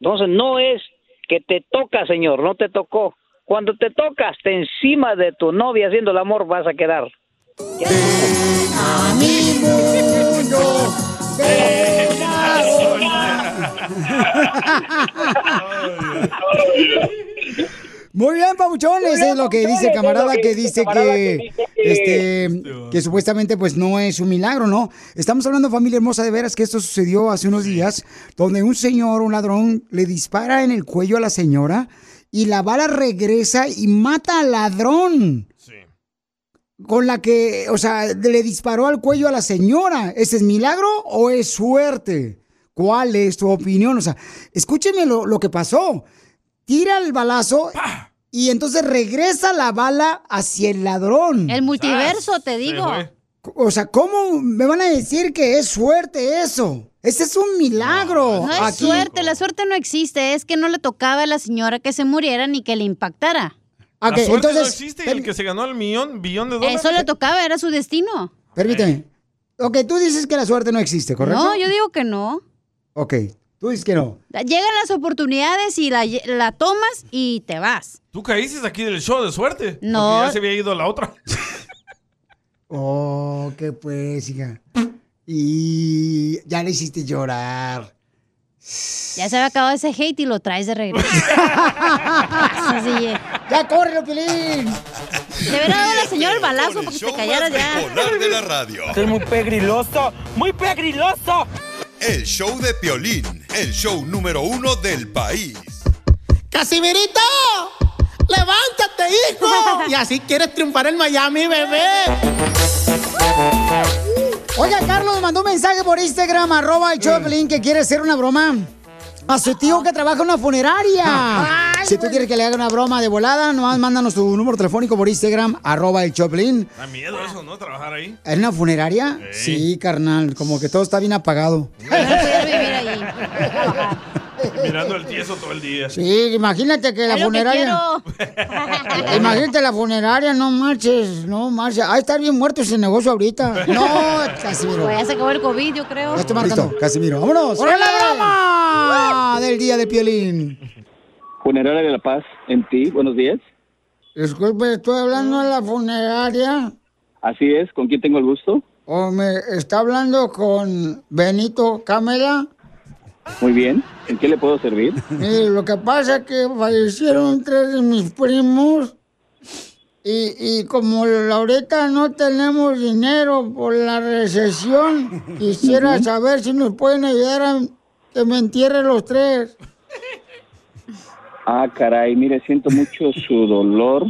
Entonces no es que te toca, señor, no te tocó. Cuando te toca hasta encima de tu novia haciendo el amor vas a quedar. A mi mundo, ven Muy bien, Pabuchón, eso es lo que dice el camarada que dice que, este, que supuestamente pues no es un milagro, ¿no? Estamos hablando, familia hermosa, de veras que esto sucedió hace unos días, donde un señor, un ladrón, le dispara en el cuello a la señora y la bala regresa y mata al ladrón. Con la que, o sea, le disparó al cuello a la señora. ¿Ese es milagro o es suerte? ¿Cuál es tu opinión? O sea, escúcheme lo, lo que pasó. Tira el balazo y entonces regresa la bala hacia el ladrón. El multiverso, te digo. O sea, ¿cómo me van a decir que es suerte eso? Ese es un milagro. No es Aquí- suerte, la suerte no existe, es que no le tocaba a la señora que se muriera ni que le impactara. Ok, la suerte no entonces, existe y el que se ganó el millón, billón de dólares. Eso le tocaba, era su destino. Permíteme. Ok, tú dices que la suerte no existe, ¿correcto? No, yo digo que no. Ok, tú dices que no. Llegan las oportunidades y la, la tomas y te vas. Tú caíste aquí del show de suerte. No. Porque ya se había ido la otra. Oh, qué pues, hija. Y ya le hiciste llorar. Ya se había acabado ese hate y lo traes de regreso. Así. ¡Ya corre, Pelín! Le hubiera dado a la señora el balazo para que te callaras ya. De la radio. es muy pegriloso, muy pegriloso. El show de Piolín, el show número uno del país. ¡Casimirito! ¡Levántate, hijo! Y así quieres triunfar en Miami, bebé. Oiga, Carlos mandó un mensaje por Instagram, arroba el Choplin, que quiere hacer una broma a su tío que trabaja en una funeraria. si tú quieres que le haga una broma de volada, nomás mándanos tu número telefónico por Instagram, arroba el Choplin. Da miedo eso, ¿no? Trabajar ahí. ¿En una funeraria? Sí, carnal, como que todo está bien apagado. Mirando el tieso todo el día. Sí, imagínate que la Es lo que funeraria... Imagínate la funeraria, no marches, no marches. Ah, está bien muerto ese negocio ahorita. No, Casimiro. Pues ya se acabó el COVID, yo creo. Ya estoy marcando. Casimiro, vámonos. ¡Órale! la broma del día de Piolín! Funeraria de la Paz, en ti, buenos días. Disculpe, estoy hablando de la funeraria. Así es, ¿con quién tengo el gusto? ¿O me está hablando con Benito Camela? Muy bien, ¿en qué le puedo servir? Mire, lo que pasa es que fallecieron tres de mis primos y, y como ahorita no tenemos dinero por la recesión, quisiera saber si nos pueden ayudar a que me entierren los tres. Ah, caray, mire, siento mucho su dolor,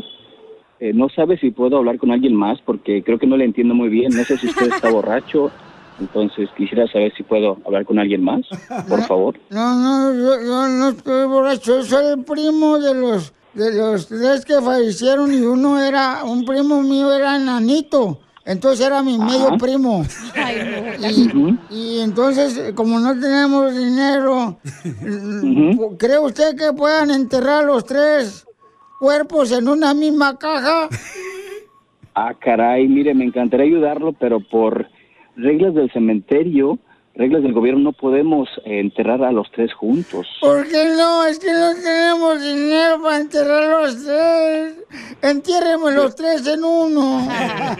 eh, no sabe si puedo hablar con alguien más porque creo que no le entiendo muy bien. No sé si usted está borracho. Entonces quisiera saber si puedo hablar con alguien más, por favor. No, no, yo, yo no estoy borracho, soy el primo de los de los tres que fallecieron y uno era, un primo mío era enanito, entonces era mi medio primo. Y, y entonces, como no tenemos dinero, ¿cree usted que puedan enterrar los tres cuerpos en una misma caja? Ah, caray, mire, me encantaría ayudarlo, pero por reglas del cementerio, reglas del gobierno, no podemos eh, enterrar a los tres juntos. ¿Por qué no? Es que no tenemos dinero para enterrar los tres. Entiérreme los tres en uno.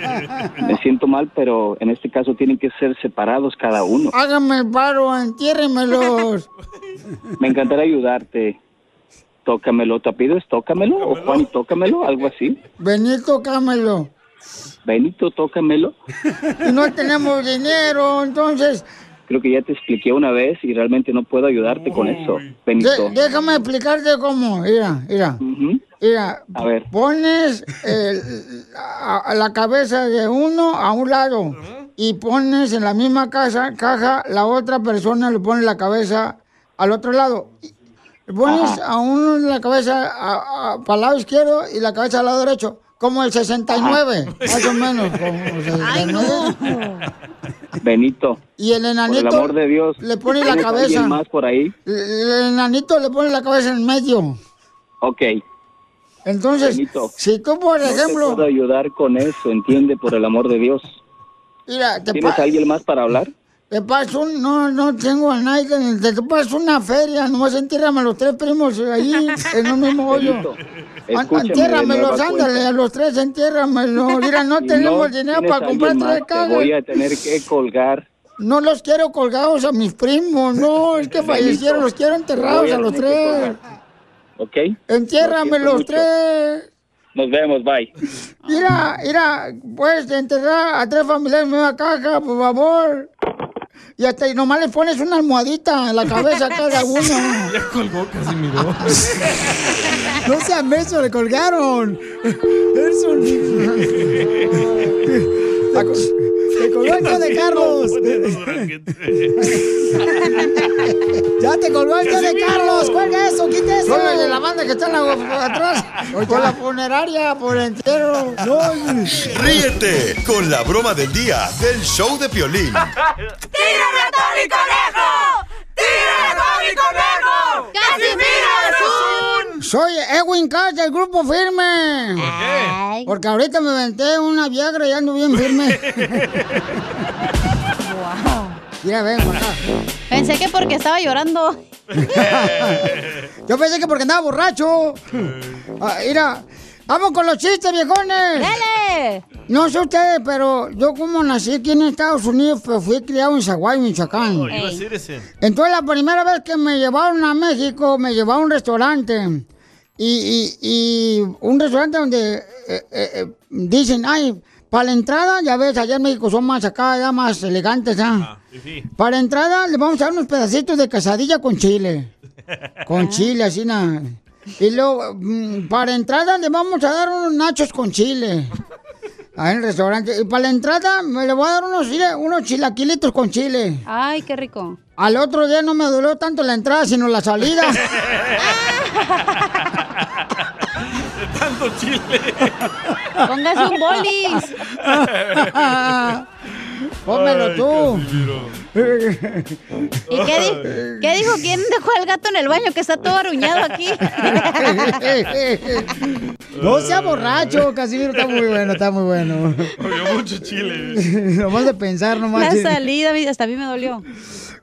Me siento mal, pero en este caso tienen que ser separados cada uno. Hágame el paro, entiérremelos. Me encantaría ayudarte. Tócamelo, ¿te apellido es Tócamelo o Juan Tócamelo? Algo así. Benito, cámelo. Benito, Tócamelo. Y no tenemos dinero, entonces... Creo que ya te expliqué una vez y realmente no puedo ayudarte con eso, Benito. de- déjame explicarte cómo. Mira, mira. Mira, A ver. pones el- a- a la cabeza de uno a un lado y pones en la misma casa, caja, la otra persona le pone la cabeza al otro lado. Y Pones a uno en la cabeza a- a- para el lado izquierdo y la cabeza al lado derecho, como el 69, más o menos. Como el 69. Benito, Y el por el enanito amor de Dios. le pone la ¿tienes cabeza. alguien más por ahí? El enanito le pone la cabeza en medio. Ok. Entonces, Benito, si tú, por no ejemplo, te puedo ayudar con eso, entiende, por el amor de Dios. mira, te, ¿Tienes pa- alguien más para hablar? Te paso un, no, no tengo a nadie, te, paso una feria, nomás entiérrame a los tres primos ahí, en un mismo hoyo. Entiérramelos, ándale, a los tres, entiérramelos. Mira, no Si tenemos dinero para comprar tres. Te voy a tener que colgar. No los quiero colgados a mis primos, no, es que fallecieron, los quiero enterrados a a los tres. ¿Ok? Entiérrame los mucho. tres. Nos vemos, bye. Mira, mira, puedes enterrar a tres familiares en una caja, por favor. Y hasta y nomás le pones una almohadita en la cabeza a cada uno. Ya colgó Casimiro. No sean menso, le colgaron. Eres un... Te colgó el de Carlos. Ya te colgó el de Carlos. Cuelga eso, quita eso. De la banda que están a- atrás. Por la funeraria, por entero. No, Ríete con la broma del día del show de Piolín. ¡Tírame a Tony Conejo! ¡Tírame a Tony Conejo! ¡Casimiro es un... Soy Edwin Cass del Grupo Firme. ¿Por qué? Porque ahorita me venté una Viagra y ando bien firme. Mira, ven acá. Pensé que porque estaba llorando. Yo pensé que porque andaba borracho. Ah, mira, vamos con los chistes, viejones. ¡Dale! No sé ustedes, pero yo como nací aquí en Estados Unidos, pero fui criado en Zaguay, Michoacán. Oh. Entonces la primera vez que me llevaron a México, me llevaron a un restaurante. Y, y- y un restaurante donde eh, eh, eh, dicen, ay, para la entrada, ya ves, allá en México son más acá, ya más elegantes, ¿ah? Para la entrada le vamos a dar unos pedacitos de quesadilla con chile. Con chile, así nada. Y luego, mm, para entrada le vamos a dar unos nachos con chile. Ahí en el restaurante. Y para la entrada me le voy a dar unos, unos chilaquilitos con chile. Ay, qué rico. Al otro día no me dolió tanto la entrada, sino la salida. Tanto chile. Póngase un bolis. Pónmelo tú. ¿Y qué, di- qué dijo? ¿Quién dejó el gato en el baño que está todo aruñado aquí? No sea borracho, Casimiro, está muy bueno, está muy bueno. Comió mucho chile. nomás de pensar, nomás. La salida hasta a mí me dolió.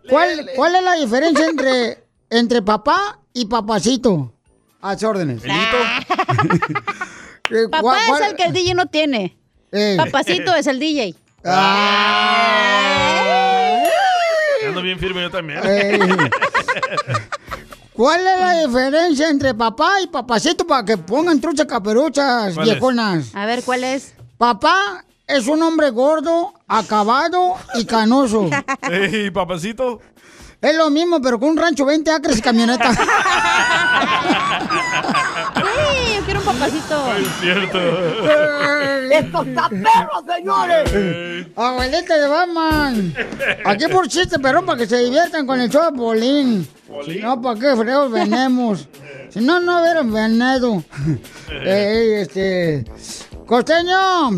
¿Cuál, ¿Cuál es la diferencia entre, entre papá y papacito? A sus órdenes. Eh, Papá ¿cuál- cuál- es el que el DJ no tiene. Ey. Papacito es el DJ. Ando bien firme yo también. ¿Cuál es la diferencia entre papá y papacito para que pongan truchas caperuchas, viejonas? A ver, ¿cuál es? Papá es un hombre gordo, acabado y canoso. Ey, papacito. Es lo mismo, pero con un rancho 20 acres y camioneta. ¡Uy, yo quiero un papacito. Es cierto. ¡Esto está perro, señores! Abuelita de Batman. Aquí por chiste, perrón, para que se diviertan con el show de Bolín. Si no, ¿para qué freos venemos? Si no, no hubieran venado. Eh, este... Costeño.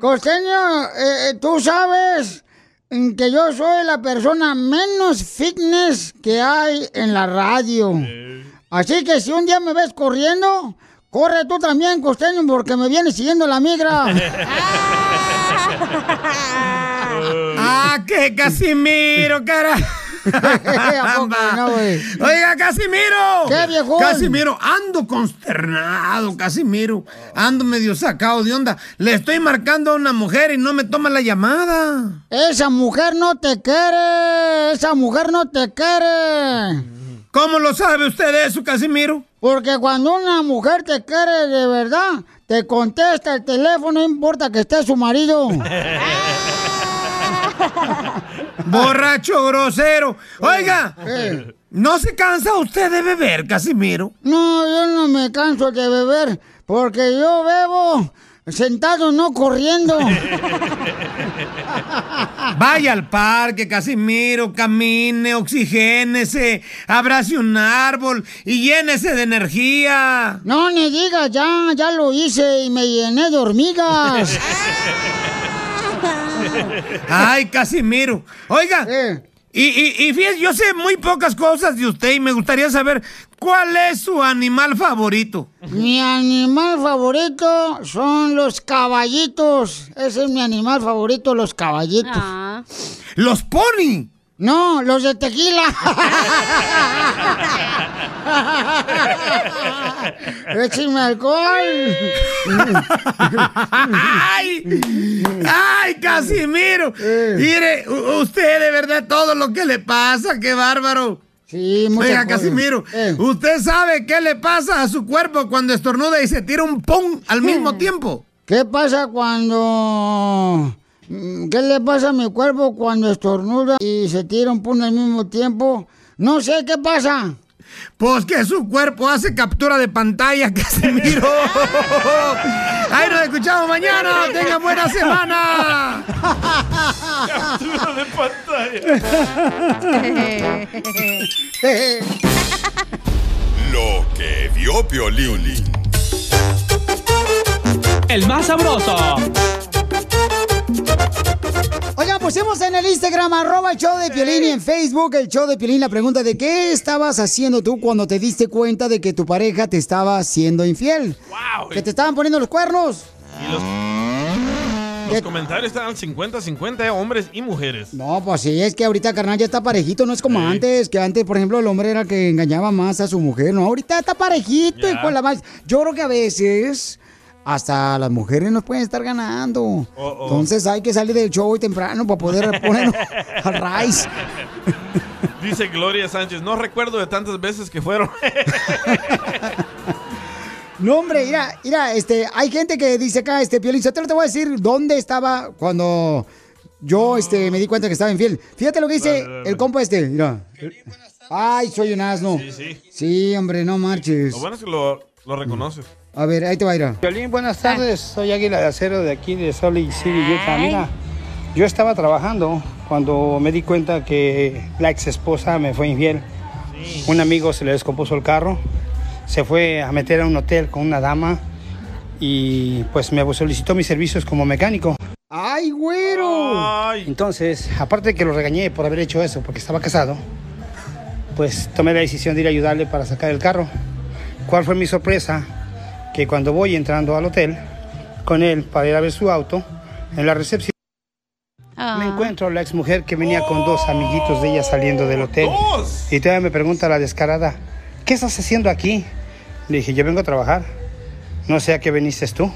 Costeño, eh, eh, tú sabes que yo soy la persona menos fitness que hay en la radio. Así que si un día me ves corriendo, corre tú también, costeño, porque me viene siguiendo la migra. ¡Ah, qué Casimiro, cara! Oiga, Casimiro. ¿Qué, viejón? Casimiro, ando consternado, Casimiro. Ando medio sacado de onda. Le estoy marcando a una mujer y no me toma la llamada. Esa mujer no te quiere. Esa mujer no te quiere. ¿Cómo lo sabe usted de eso, Casimiro? Porque cuando una mujer te quiere de verdad, te contesta el teléfono, no importa que esté su marido. Borracho grosero. Oiga, Eh. ¿no se cansa usted de beber, Casimiro? No, yo no me canso de beber, porque yo bebo sentado, no corriendo. Vaya al parque, Casimiro, camine, oxigénese, abrace un árbol y llénese de energía. No, ni digas, ya, ya lo hice y me llené de hormigas. Ay, Casimiro. Oiga, y, y, y fíjese, yo sé muy pocas cosas de usted y me gustaría saber cuál es su animal favorito. Mi animal favorito son los caballitos. Ese es mi animal favorito, los caballitos. ¿Los pony? No, los de tequila. ¡Écheme alcohol! ¡Ay! ¡Ay, Casimiro! Mire, u- usted de verdad todo lo que le pasa, qué bárbaro. Sí, Oiga. Casimiro, Eh. ¿usted sabe qué le pasa a su cuerpo cuando estornuda y se tira un pum al mismo tiempo? ¿Qué pasa cuando... mm, ¿Qué le pasa a mi cuerpo cuando estornuda y se tira un pun al mismo tiempo? No sé, ¿qué pasa? Pues que su cuerpo hace captura de pantalla, Casimiro. Ahí nos escuchamos mañana. Tengan buena semana. Captura de pantalla. Lo que vio Piolín. El más sabroso. Oigan, pusimos en el Instagram, arroba el show de Piolín y en Facebook el show de Piolín la pregunta de qué estabas haciendo tú cuando te diste cuenta de que tu pareja te estaba siendo infiel. Que te estaban poniendo los cuernos. Y los, los comentarios están al 50-50, eh, hombres y mujeres. No, pues sí, es que ahorita, carnal, ya está parejito, no es como antes, que antes, por ejemplo, el hombre era el que engañaba más a su mujer, no, ahorita está parejito, hijo de la más. Yo creo que a veces hasta las mujeres nos pueden estar ganando. oh. Entonces hay que salir del show hoy temprano para poder ponernos al raíz. Dice Gloria Sánchez, no recuerdo de tantas veces que fueron. No, hombre, mira, mira, este, hay gente que dice acá, este, Piolín, yo te voy a decir dónde estaba cuando yo, este, me di cuenta que estaba infiel. Fíjate lo que dice el compa este, mira. Ay, soy un asno. Sí, sí. Sí, hombre, no marches. Lo bueno es que lo, lo reconoces. A ver, ahí te va a ir. a- Violín, buenas tardes. Soy Águila de Acero de aquí de Salt Lake City, Utah. Mira, yo estaba trabajando cuando me di cuenta que la ex esposa me fue infiel. Un amigo se le descompuso el carro, se fue a meter a un hotel con una dama y pues me solicitó mis servicios como mecánico. ¡Ay, güero! Entonces, aparte de que lo regañé por haber hecho eso, porque estaba casado, pues tomé la decisión de ir a ayudarle para sacar el carro. ¿Cuál fue mi sorpresa? Que cuando voy entrando al hotel con él para ir a ver su auto, en la recepción me encuentro a la ex mujer que venía con dos amiguitos de ella saliendo del hotel. Y todavía me pregunta la descarada, ¿qué estás haciendo aquí? Le dije, yo vengo a trabajar. No sé a qué viniste tú.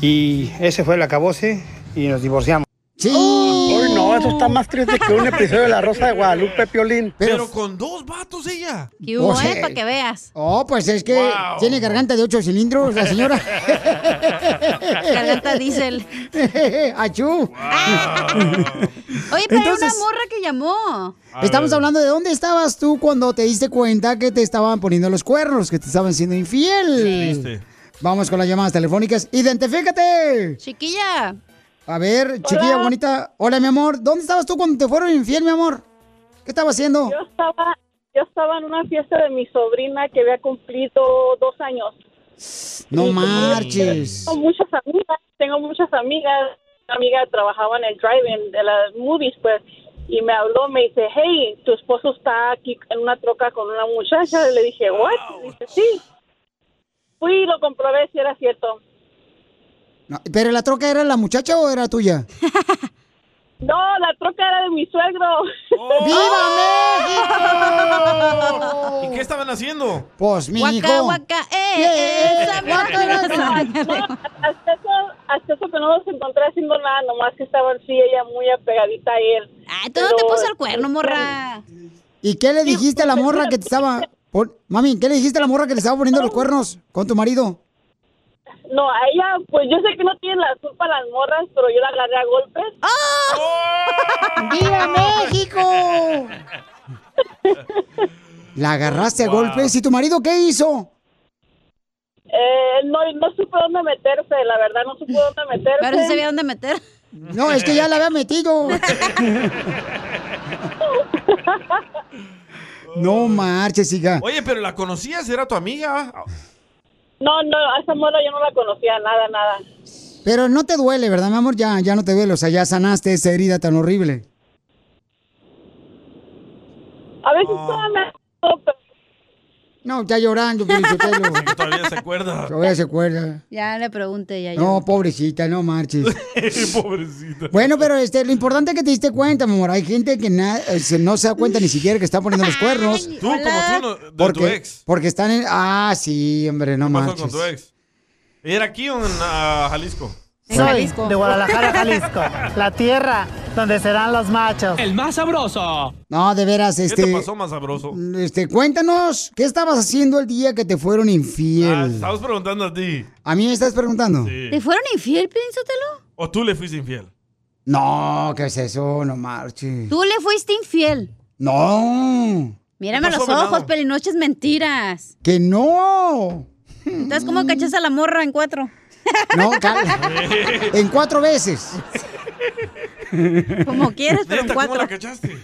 Y ese fue el acabose y nos divorciamos. Sí. No, eso está más triste que un episodio de La Rosa de Guadalupe, Piolín. Pero, con dos vatos ella. ¿Qué hubo, O sea, eh? Para que veas. Oh, pues es que Wow. tiene garganta de ocho cilindros la señora. Garganta diésel. Achú. Oye, pero Entonces- hay una morra que llamó. Estamos hablando de dónde estabas tú cuando te diste cuenta que te estaban poniendo los cuernos, que te estaban siendo infiel. Triste. Vamos con las llamadas telefónicas. ¡Identifícate! Chiquilla. A ver, chiquilla bonita. Hola, mi amor. ¿Dónde estabas tú cuando te fueron infiel, mi amor? ¿Qué estabas haciendo? Yo estaba, yo estaba en una fiesta de mi sobrina que había cumplido dos años. No Y marches. Tengo muchas amigas, tengo muchas amigas. Una amiga trabajaba en el drive-in de las movies, pues, y me habló, me dice, hey, tu esposo está aquí en una troca con una muchacha. Y le dije, what? Y dice, sí. Fui y lo comprobé si era cierto. No, ¿Pero la troca era la muchacha o era tuya? No, la troca era de mi suegro. ¡Viva ¿Y qué estaban haciendo? Pues mi Guaca, hijo. guaca, eh, esa guaca, No, hasta eso, hasta eso que no los encontré haciendo nada, nomás que estaban sí ella muy apegadita a él. Ay, tú no te puso el cuerno, morra. ¿Y qué le dijiste a la morra que te estaba... Mami, ¿qué le dijiste a la morra que le estaba poniendo los cuernos con tu marido? No, a ella, pues yo sé que no tiene la culpa las morras, pero yo la agarré a golpes. ¡Viva México! La agarraste a golpes. ¿Y tu marido qué hizo? Eh, no, no supo dónde meterse, la verdad, no supo dónde meterse. Pero sí sabía dónde meter. No, es que ya la había metido. No marches, hija. Oye, pero la conocías, era tu amiga. No, no, a esa morra yo no la conocía, nada, nada. Pero no te duele, ¿verdad, mi amor? Ya, ya no te duele. O sea, ya sanaste esa herida tan horrible. A veces todavía me... No, está llorando, Felicitelo. Todavía se acuerda. Todavía se acuerda. Ya le pregunté, ya. No, pobrecita, no marches. Pobrecita. Bueno, pero este, lo importante es que te diste cuenta, mi amor. Hay gente que eh, se- no se da cuenta ni siquiera que está poniendo los cuernos. Tú, como tú, no, de porque, tu ex. Porque están en... Ah, sí, hombre, no ¿Qué pasó marches. con tu ex? ¿Era aquí o en ah, Jalisco? Soy de Guadalajara, Jalisco, la tierra donde serán los machos. El más sabroso. No, de veras, ¿Qué este... te pasó más sabroso? Este, cuéntanos, ¿qué estabas haciendo el día que te fueron Ah, infiel? Estabas preguntando a ti. ¿A mí me estás preguntando? ¿Te fueron infiel, piénsatelo? ¿O tú le fuiste infiel? No, ¿qué es eso? No marches. Tú le fuiste infiel. No, Mírame ¿Qué los ojos, venado? pelinoches mentiras. que no. Entonces, ¿cómo cachas a la morra en cuatro? No, Carla. en cuatro veces. Como quieres, pero en Neta, ¿cómo cuatro. la cachaste?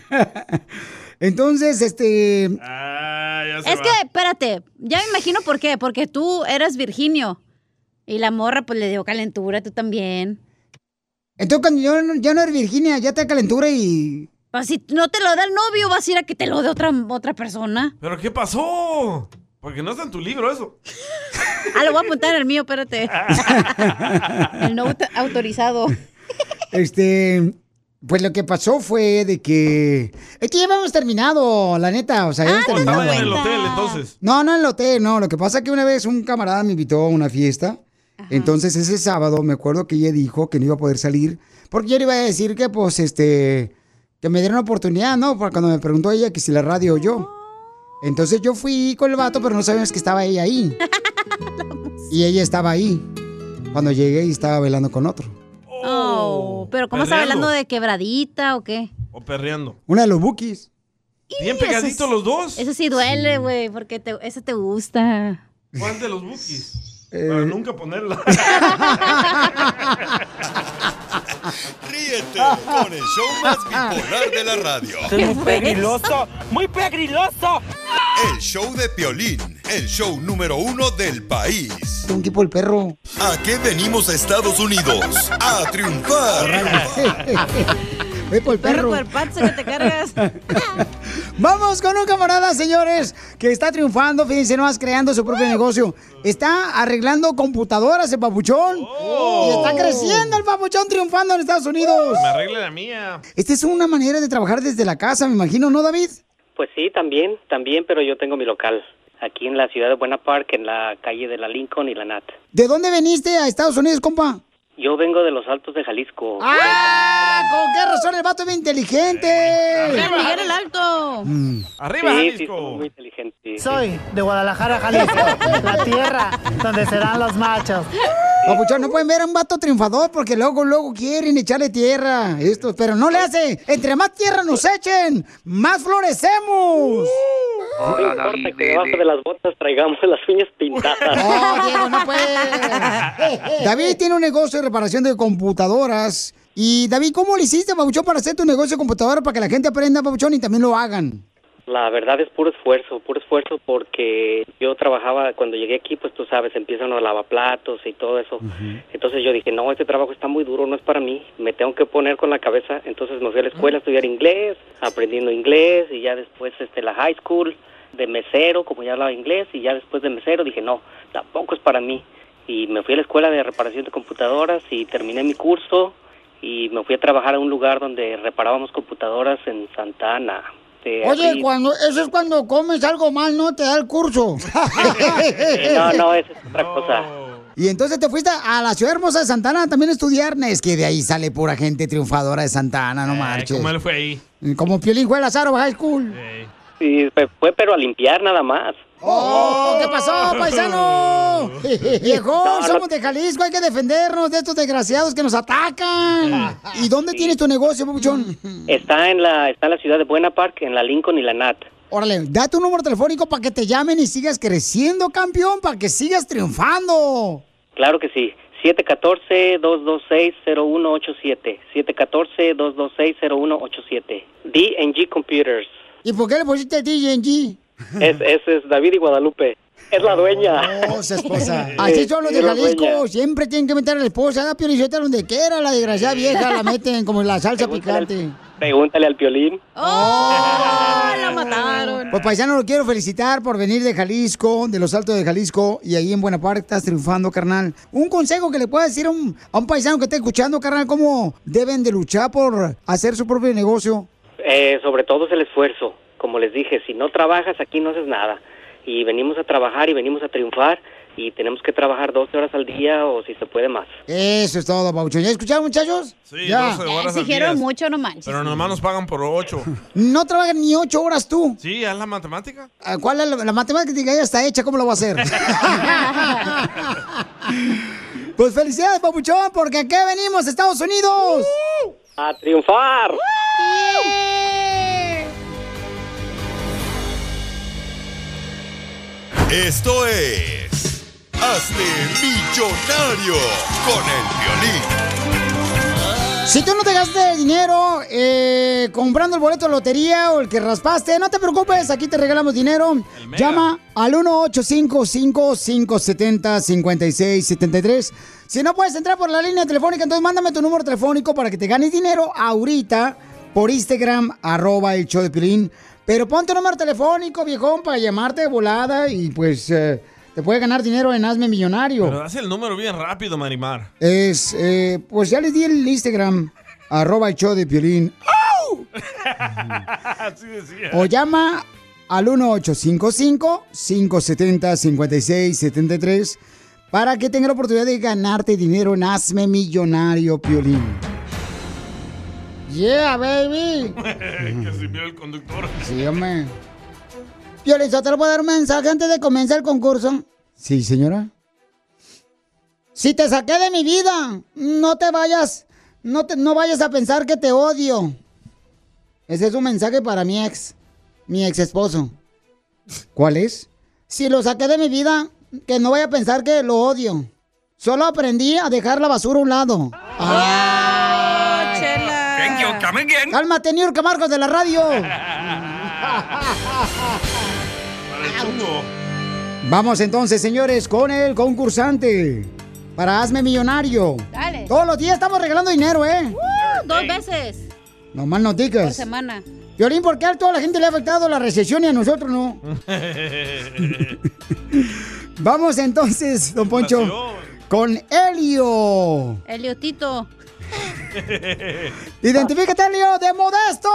Entonces, este... Ah, ya se Es va. que, espérate, ya me imagino por qué. Porque tú eras Virginio. Y la morra, pues, le dio calentura, tú también. Entonces, cuando yo no- ya no eres Virginia, ya te da calentura y... Pues si no te lo da el novio, vas a ir a que te lo dé otra, otra persona. ¿Pero qué pasó? Porque no está en tu libro eso. Ah, lo voy a apuntar el mío, espérate. el no auto- autorizado. Este... Pues lo que pasó fue de que... Es que ya habíamos terminado, la neta. O sea, ya habíamos terminado. Estaban en el hotel entonces. No, no en el hotel, no. Lo que pasa es que una vez un camarada me invitó a una fiesta. Entonces ese sábado me acuerdo que ella dijo que no iba a poder salir. Porque yo le iba a decir que pues este... Que me dieran una oportunidad, ¿no? Porque cuando me preguntó ella que si la radio o yo. Entonces yo fui con el vato, pero no sabíamos que estaba ella ahí. y ella estaba ahí. Cuando llegué y estaba bailando con otro. Oh, pero ¿cómo está hablando de quebradita o qué? O perreando. Una de los bookies. Bien eso pegaditos los dos. Eso sí duele, güey, porque te, ese te gusta. ¿Cuál de los bookies? Eh. Para nunca ponerla. Ríete con el show más bipolar de la radio. Es muy pegriloso, muy pegriloso. El show de Piolín, el show número uno del país. Un tipo el perro. ¿A qué venimos a Estados Unidos? A triunfar. Ve por el perro. cuerpazo que te cargas. Vamos con un camarada, señores, que está triunfando, fíjense, nomás creando su propio negocio. Está arreglando computadoras el papuchón. Y está creciendo el papuchón triunfando en Estados Unidos. Me arregle la mía. Esta es una manera de trabajar desde la casa, me imagino, ¿no, David? Pues sí, también, también, pero yo tengo mi local aquí en la ciudad de Buena Park, en la calle de la Lincoln y la Nat. ¿De dónde veniste a Estados Unidos, compa? Yo vengo de los Altos de Jalisco. ¡Ah! ¿Con qué razón el vato es bien inteligente? ¡Arriba, Miguel el Alto! Arriba, sí, Jalisco. sí, somos muy inteligentes. Soy de Guadalajara, Jalisco, la tierra donde serán los machos. Papuchón, no pueden ver a un vato triunfador porque luego, luego quieren echarle tierra. Esto, pero no le hace. Entre más tierra nos echen, más florecemos. No importa que debajo de las botas traigamos las uñas pintadas. No, Diego, no puede. David tiene un negocio de reparación de computadoras. Y David, ¿cómo le hiciste, Papuchón, para hacer tu negocio de computadora para que la gente aprenda, Papuchón, y también lo hagan? La verdad es puro esfuerzo, puro esfuerzo porque yo trabajaba, cuando llegué aquí, pues tú sabes, empiezan los lavaplatos y todo eso. Entonces yo dije, no, este trabajo está muy duro, no es para mí, me tengo que poner con la cabeza. Entonces me fui a la escuela a estudiar inglés, aprendiendo inglés y ya después este, la high school de mesero, como ya hablaba inglés, y ya después de mesero dije, no, tampoco es para mí. Y me fui a la escuela de reparación de computadoras y terminé mi curso y me fui a trabajar a un lugar donde reparábamos computadoras en Santa Ana. Oye, cuando, eso es cuando comes algo mal, no te da el curso. No, no, esa es otra cosa. Y entonces te fuiste a la ciudad hermosa de Santana también a estudiar. Es que de ahí sale pura gente triunfadora de Santana, no marches. ¿Cómo le fue ahí? Como Piolín fue a la Zaro High School. Sí, fue, fue, pero a limpiar nada más. ¡Oh! ¿Qué pasó, paisano? Viejo, No, no. somos de Jalisco, hay que defendernos de estos desgraciados que nos atacan. ¿Y dónde tienes tu negocio, papuchón? Está en la está en la ciudad de Buena Park, en la Lincoln y la Nat. Órale, da tu número telefónico para que te llamen y sigas creciendo, campeón, para que sigas triunfando. Claro que sí. 714-226-0187. 714-226-0187. DNG Computers. ¿Y por qué le pusiste DNG? Es, ese es David y Guadalupe. Es la dueña. Oh, esposa. Así son los de Es la. Jalisco. Siempre tienen que meter a la esposa. Piolichota donde quiera. La desgraciada vieja la meten como en la salsa picante. Pregúntale al Piolín. ¡Oh! ¡La mataron! Pues paisano, lo quiero felicitar por venir de Jalisco, de los Altos de Jalisco, y ahí en Buena Park estás triunfando, carnal. Un consejo que le puedas decir a un, a un paisano que esté escuchando, carnal, cómo deben de luchar por hacer su propio negocio. Eh, sobre todo es el esfuerzo. Como les dije, si no trabajas aquí no haces nada. Y venimos a trabajar y venimos a triunfar y tenemos que trabajar 12 horas al día o si se puede más. Eso es todo, Pauchón. ¿Ya escucharon, muchachos? Sí, 12 horas al día. mucho, no manches. Pero nomás nos pagan por 8. No trabajas ni ocho horas tú. Sí, haz la matemática. Ah, ¿Cuál es la, la matemática ya está hecha? ¿Cómo lo va a hacer? pues felicidades, Papuchón, porque aquí venimos, Estados Unidos. ¡A triunfar! Esto es. Hazte millonario con el violín. Si tú no te gastas el dinero eh, comprando el boleto de lotería o el que raspaste, no te preocupes, aquí te regalamos dinero. Llama al 1-855-570-5673. Si no puedes entrar por la línea telefónica, entonces mándame tu número telefónico para que te ganes dinero ahorita por Instagram, arroba el show de Pilín. Pero pon tu número telefónico, viejón, para llamarte de volada y pues eh, te puede ganar dinero en Hazme Millonario. Pero hace el número bien rápido, Marimar. Es, eh, pues ya les di el Instagram, arroba el show de Piolín. Así decía. O llama al 1855-570-5673 para que tenga la oportunidad de ganarte dinero en Hazme Millonario, Piolín. Yeah, baby. que se el conductor. Sí, hombre. Piolín, ¿te lo puedo dar un mensaje antes de comenzar el concurso? Sí, señora. Si te saqué de mi vida, no te vayas, no, te- no vayas a pensar que te odio. Ese es un mensaje para mi ex, mi ex esposo. ¿Cuál es? Si lo saqué de mi vida, que no vaya a pensar que lo odio. Solo aprendí a dejar la basura a un lado. ¡Ay! Come again. Cálmate, Niurka Marcos de la radio. Vamos entonces, señores, con el concursante. Para Hazme Millonario. Dale. Todos los días estamos regalando dinero, ¿eh? Uh, dos veces No mal por noticas. semana. Violín, ¿por qué a toda la gente le ha afectado la recesión y a nosotros no? Vamos entonces, don Poncho, con Helio. Eliotito. Identifícate, Helio, de Modesto.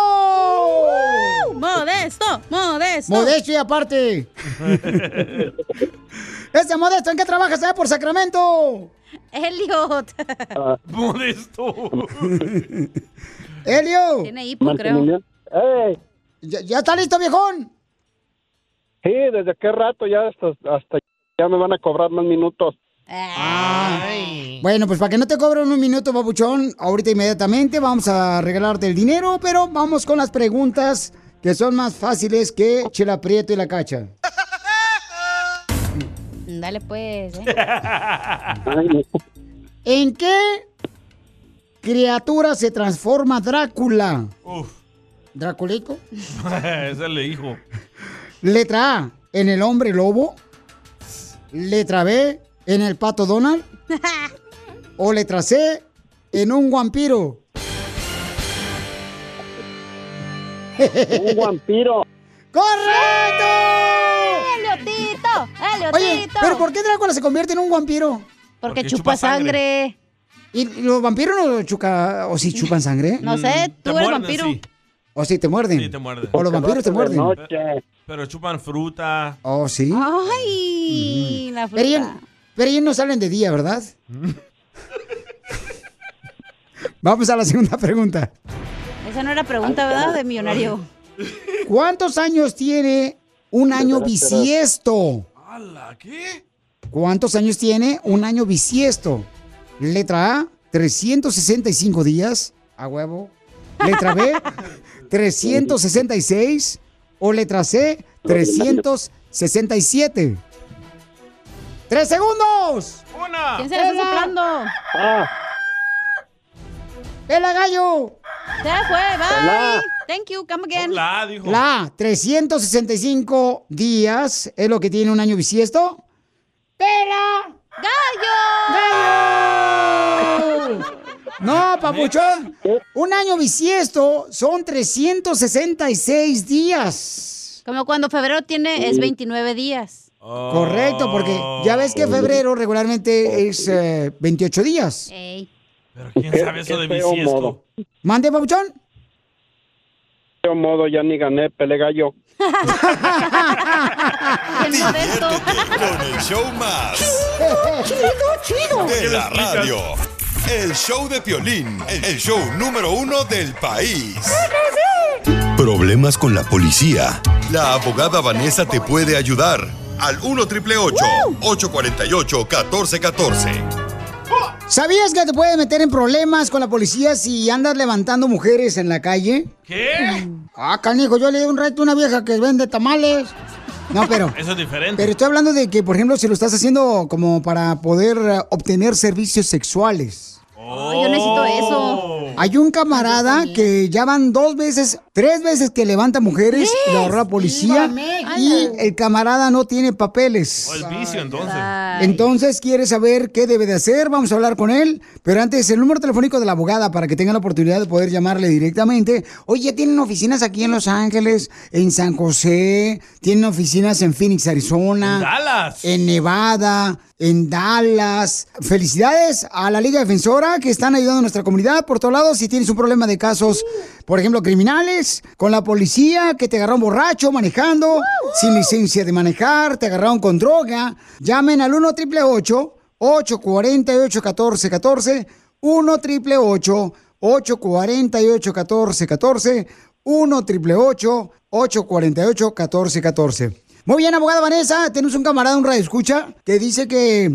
Modesto, modesto. Modesto y aparte. Ese Modesto, ¿en qué trabajas allá por Sacramento? Eliot. Modesto. Helio. Tiene hipo, creo. ¿Ya, ya está listo, viejón? Sí, desde qué rato ya hasta, hasta ya me van a cobrar más minutos. Bueno, pues para que no te cobren un minuto, babuchón, ahorita inmediatamente vamos a regalarte el dinero, pero vamos con las preguntas que son más fáciles que Chela Prieto y la Cacha. Dale pues. ¿eh? ¿En qué criatura se transforma Drácula? Uf. ¿Draculico? Ese le dijo. Letra A, en el hombre lobo. Letra B, en el pato Donald. O letra C, en un vampiro. Un vampiro. ¡Correcto! ¡Eliotito! ¡Eliotito! Oye, ¿pero por qué Drácula se convierte en un vampiro? Porque, chupa, sangre. ¿Y los vampiros no chucan, o si chupan sangre? No sé, tú eres vampiro. ¿O si te muerden? Sí, te muerden. ¿O los vampiros te muerden? Pero chupan fruta. Oh, sí. Ay, la Pero fruta. pero ellos no salen de día, ¿verdad? Vamos a la segunda pregunta. Esa no era pregunta, ¿verdad? De millonario. ¿Cuántos años tiene un año bisiesto? ¿Ala, qué? ¿Cuántos años tiene un año bisiesto? Letra A, 365 días. A huevo. Letra B, 366. O letra C, 367. ¡Tres segundos! ¡Una! ¿Quién se la está soplando? ¡Pela gallo! Se fue, bye. La. Thank you, come again. La dijo. La A, 365 días es lo que tiene un año bisiesto. ¡Pela! ¡Gallo! ¡Gallo! No, papuchón. Un año bisiesto son 366 días. Como cuando febrero tiene, es 29 días. Correcto, porque ya ves que febrero regularmente es eh, 28 días. Ey. Pero ¿quién sabe eso de bisiesto? ¿Mande, papuchón? De modo, ya ni gané, pele gallo. Diviértete con el show más Chido, chido. de la radio. El show de Piolín, el show número uno del país. Problemas con la policía. La abogada Vanessa te puede ayudar. Al 1 triple 848 1414. ¿Sabías que te puedes meter en problemas con la policía si andas levantando mujeres en la calle? ¿Qué? Ah, canijo, yo le di un reto a una vieja que vende tamales. No, pero... Eso es diferente. Pero estoy hablando de que, por ejemplo, si lo estás haciendo como para poder eh, obtener servicios sexuales. Oh, yo necesito eso. Hay un camarada que ya van dos veces, tres veces que levanta mujeres, ahorra la policía y el camarada no tiene papeles. O es vicio, entonces. Entonces quiere saber qué debe de hacer, vamos a hablar con él, pero antes el número telefónico de la abogada para que tengan la oportunidad de poder llamarle directamente. Oye, tienen oficinas aquí en Los Ángeles, en San José, tienen oficinas en Phoenix, Arizona, En Dallas. en Nevada, en Dallas. Felicidades a la Liga Defensora que están ayudando a nuestra comunidad por todos lados. Si tienes un problema de casos, por ejemplo, criminales, con la policía que te agarraron borracho manejando, sin licencia de manejar, te agarraron con droga, llamen al 1 888 848 1414 1 888 848 1414 1 888 848 1414 Muy bien, abogada Vanessa, tenemos un camarada, un radio escucha, que dice que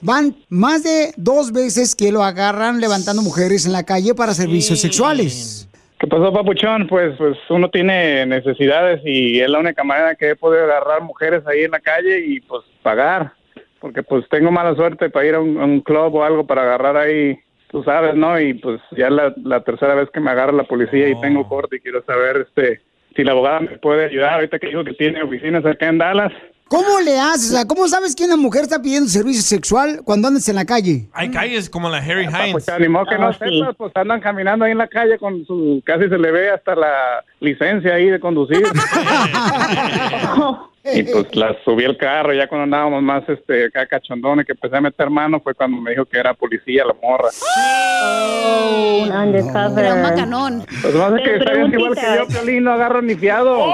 van más de dos veces que lo agarran levantando mujeres en la calle para servicios sexuales. ¿Qué pasó, papuchón? Pues, pues uno tiene necesidades y es la única manera que he podido agarrar mujeres ahí en la calle y pues pagar. Porque pues tengo mala suerte para ir a un, a un club o algo para agarrar ahí, tú sabes, ¿no? Y pues ya es la, la tercera vez que me agarra la policía y tengo corte y quiero saber este si la abogada me puede ayudar ahorita que dijo que tiene oficinas acá en Dallas. ¿Cómo le haces? O sea, ¿cómo sabes que una mujer está pidiendo servicio sexual cuando andas en la calle? Hay calles como la Harry Hines. Pues ni modo que no sepas, pues andan caminando ahí en la calle con su, casi se le ve hasta la licencia ahí de conducir. y pues la subí al carro ya cuando andábamos más este acá cachondones que empecé a meter mano fue cuando me dijo que era policía la morra. Oh, Pero un macanón. Pues más es que bien igual que yo, Piolín, no agarro ni fiado.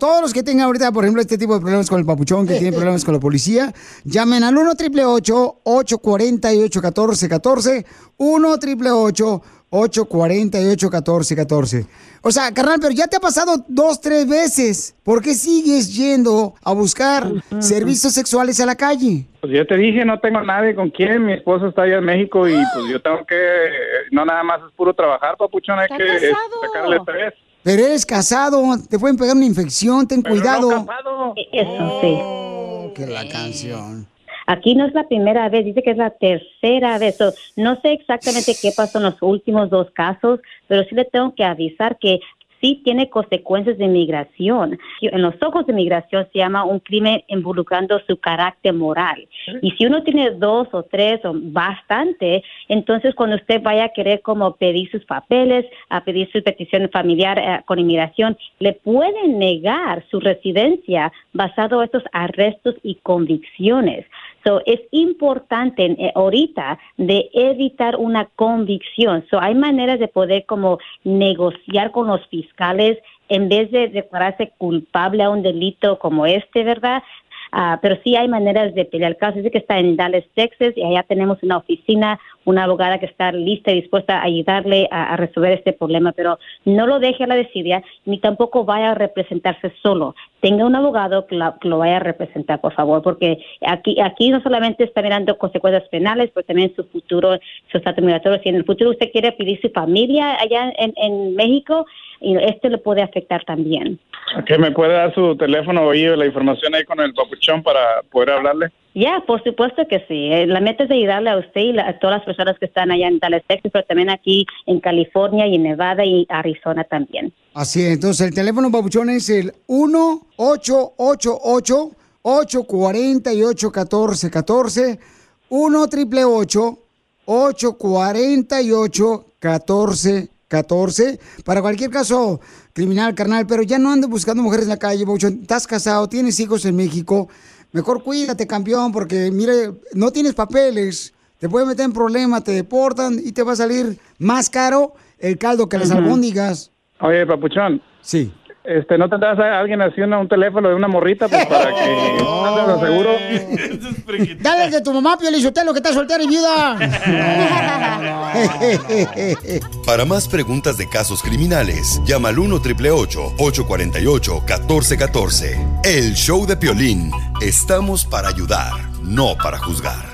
Todos los que tengan ahorita, por ejemplo, este tipo de problemas con el papuchón, que tienen problemas con la policía, llamen al 1 888 848 1414 1 888 848 1414 O sea, carnal, pero ya te ha pasado dos, tres veces. ¿Por qué sigues yendo a buscar servicios sexuales a la calle? Pues yo te dije, no tengo nadie con quien. Mi esposo está allá en México y pues yo tengo que. No nada más es puro trabajar, papuchón. Hay que eh, sacarle tres. Pero eres casado, te pueden pegar una infección, ten cuidado. Eso sí. Oh, que la canción. Aquí no es la primera vez, dice que es la tercera vez. So, no sé exactamente qué pasó en los últimos dos casos, pero sí le tengo que avisar que sí tiene consecuencias de migración. En los ojos de migración se llama un crimen involucrando su carácter moral. Y si uno tiene dos o tres o bastante, entonces cuando usted vaya a querer como pedir sus papeles, a pedir su petición familiar eh, con inmigración, le pueden negar su residencia basado en estos arrestos y convicciones. So, es importante eh, ahorita de evitar una convicción. So, hay maneras de poder como negociar con los fiscales en vez de declararse culpable a un delito como este, ¿verdad? Ah, pero sí hay maneras de pelear el caso. Dice que está en Dallas, Texas, y allá tenemos una oficina, una abogada que está lista y dispuesta a ayudarle a, a resolver este problema, pero no lo deje a la desidia, ni tampoco vaya a representarse solo. Tenga un abogado que, la- que lo vaya a representar, por favor, porque aquí, aquí no solamente está mirando consecuencias penales, pero también su futuro, su estatus migratorio. Si en el futuro usted quiere pedir su familia allá en, en México, este le puede afectar también. ¿Que me puede dar su teléfono y la información ahí con el papuchón para poder hablarle? Ya, por supuesto que sí. Eh, La meta es ayudarle a usted y a todas las personas que están allá en Dallas, Texas, pero también aquí en California y en Nevada y Arizona también. Así es, entonces el teléfono papuchón es el 1-888-848-1414. 1 888 848 1414 para cualquier caso criminal, carnal, pero ya no andes buscando mujeres en la calle, papuchón. Estás casado, tienes hijos en México. Mejor cuídate, campeón, porque mire, no tienes papeles, te pueden meter en problemas, te deportan y te va a salir más caro el caldo que las Ujú. albóndigas. Oye, papuchón. Sí. Este, ¿no tendrás a alguien así una- un teléfono de una morrita pues, para que a seguro? Dale de tu mamá, Pio Lizotelo, que está soltera y viuda. Para más preguntas de casos criminales, llama al 1 848 1414 El show de Piolín. Estamos para ayudar, no para juzgar.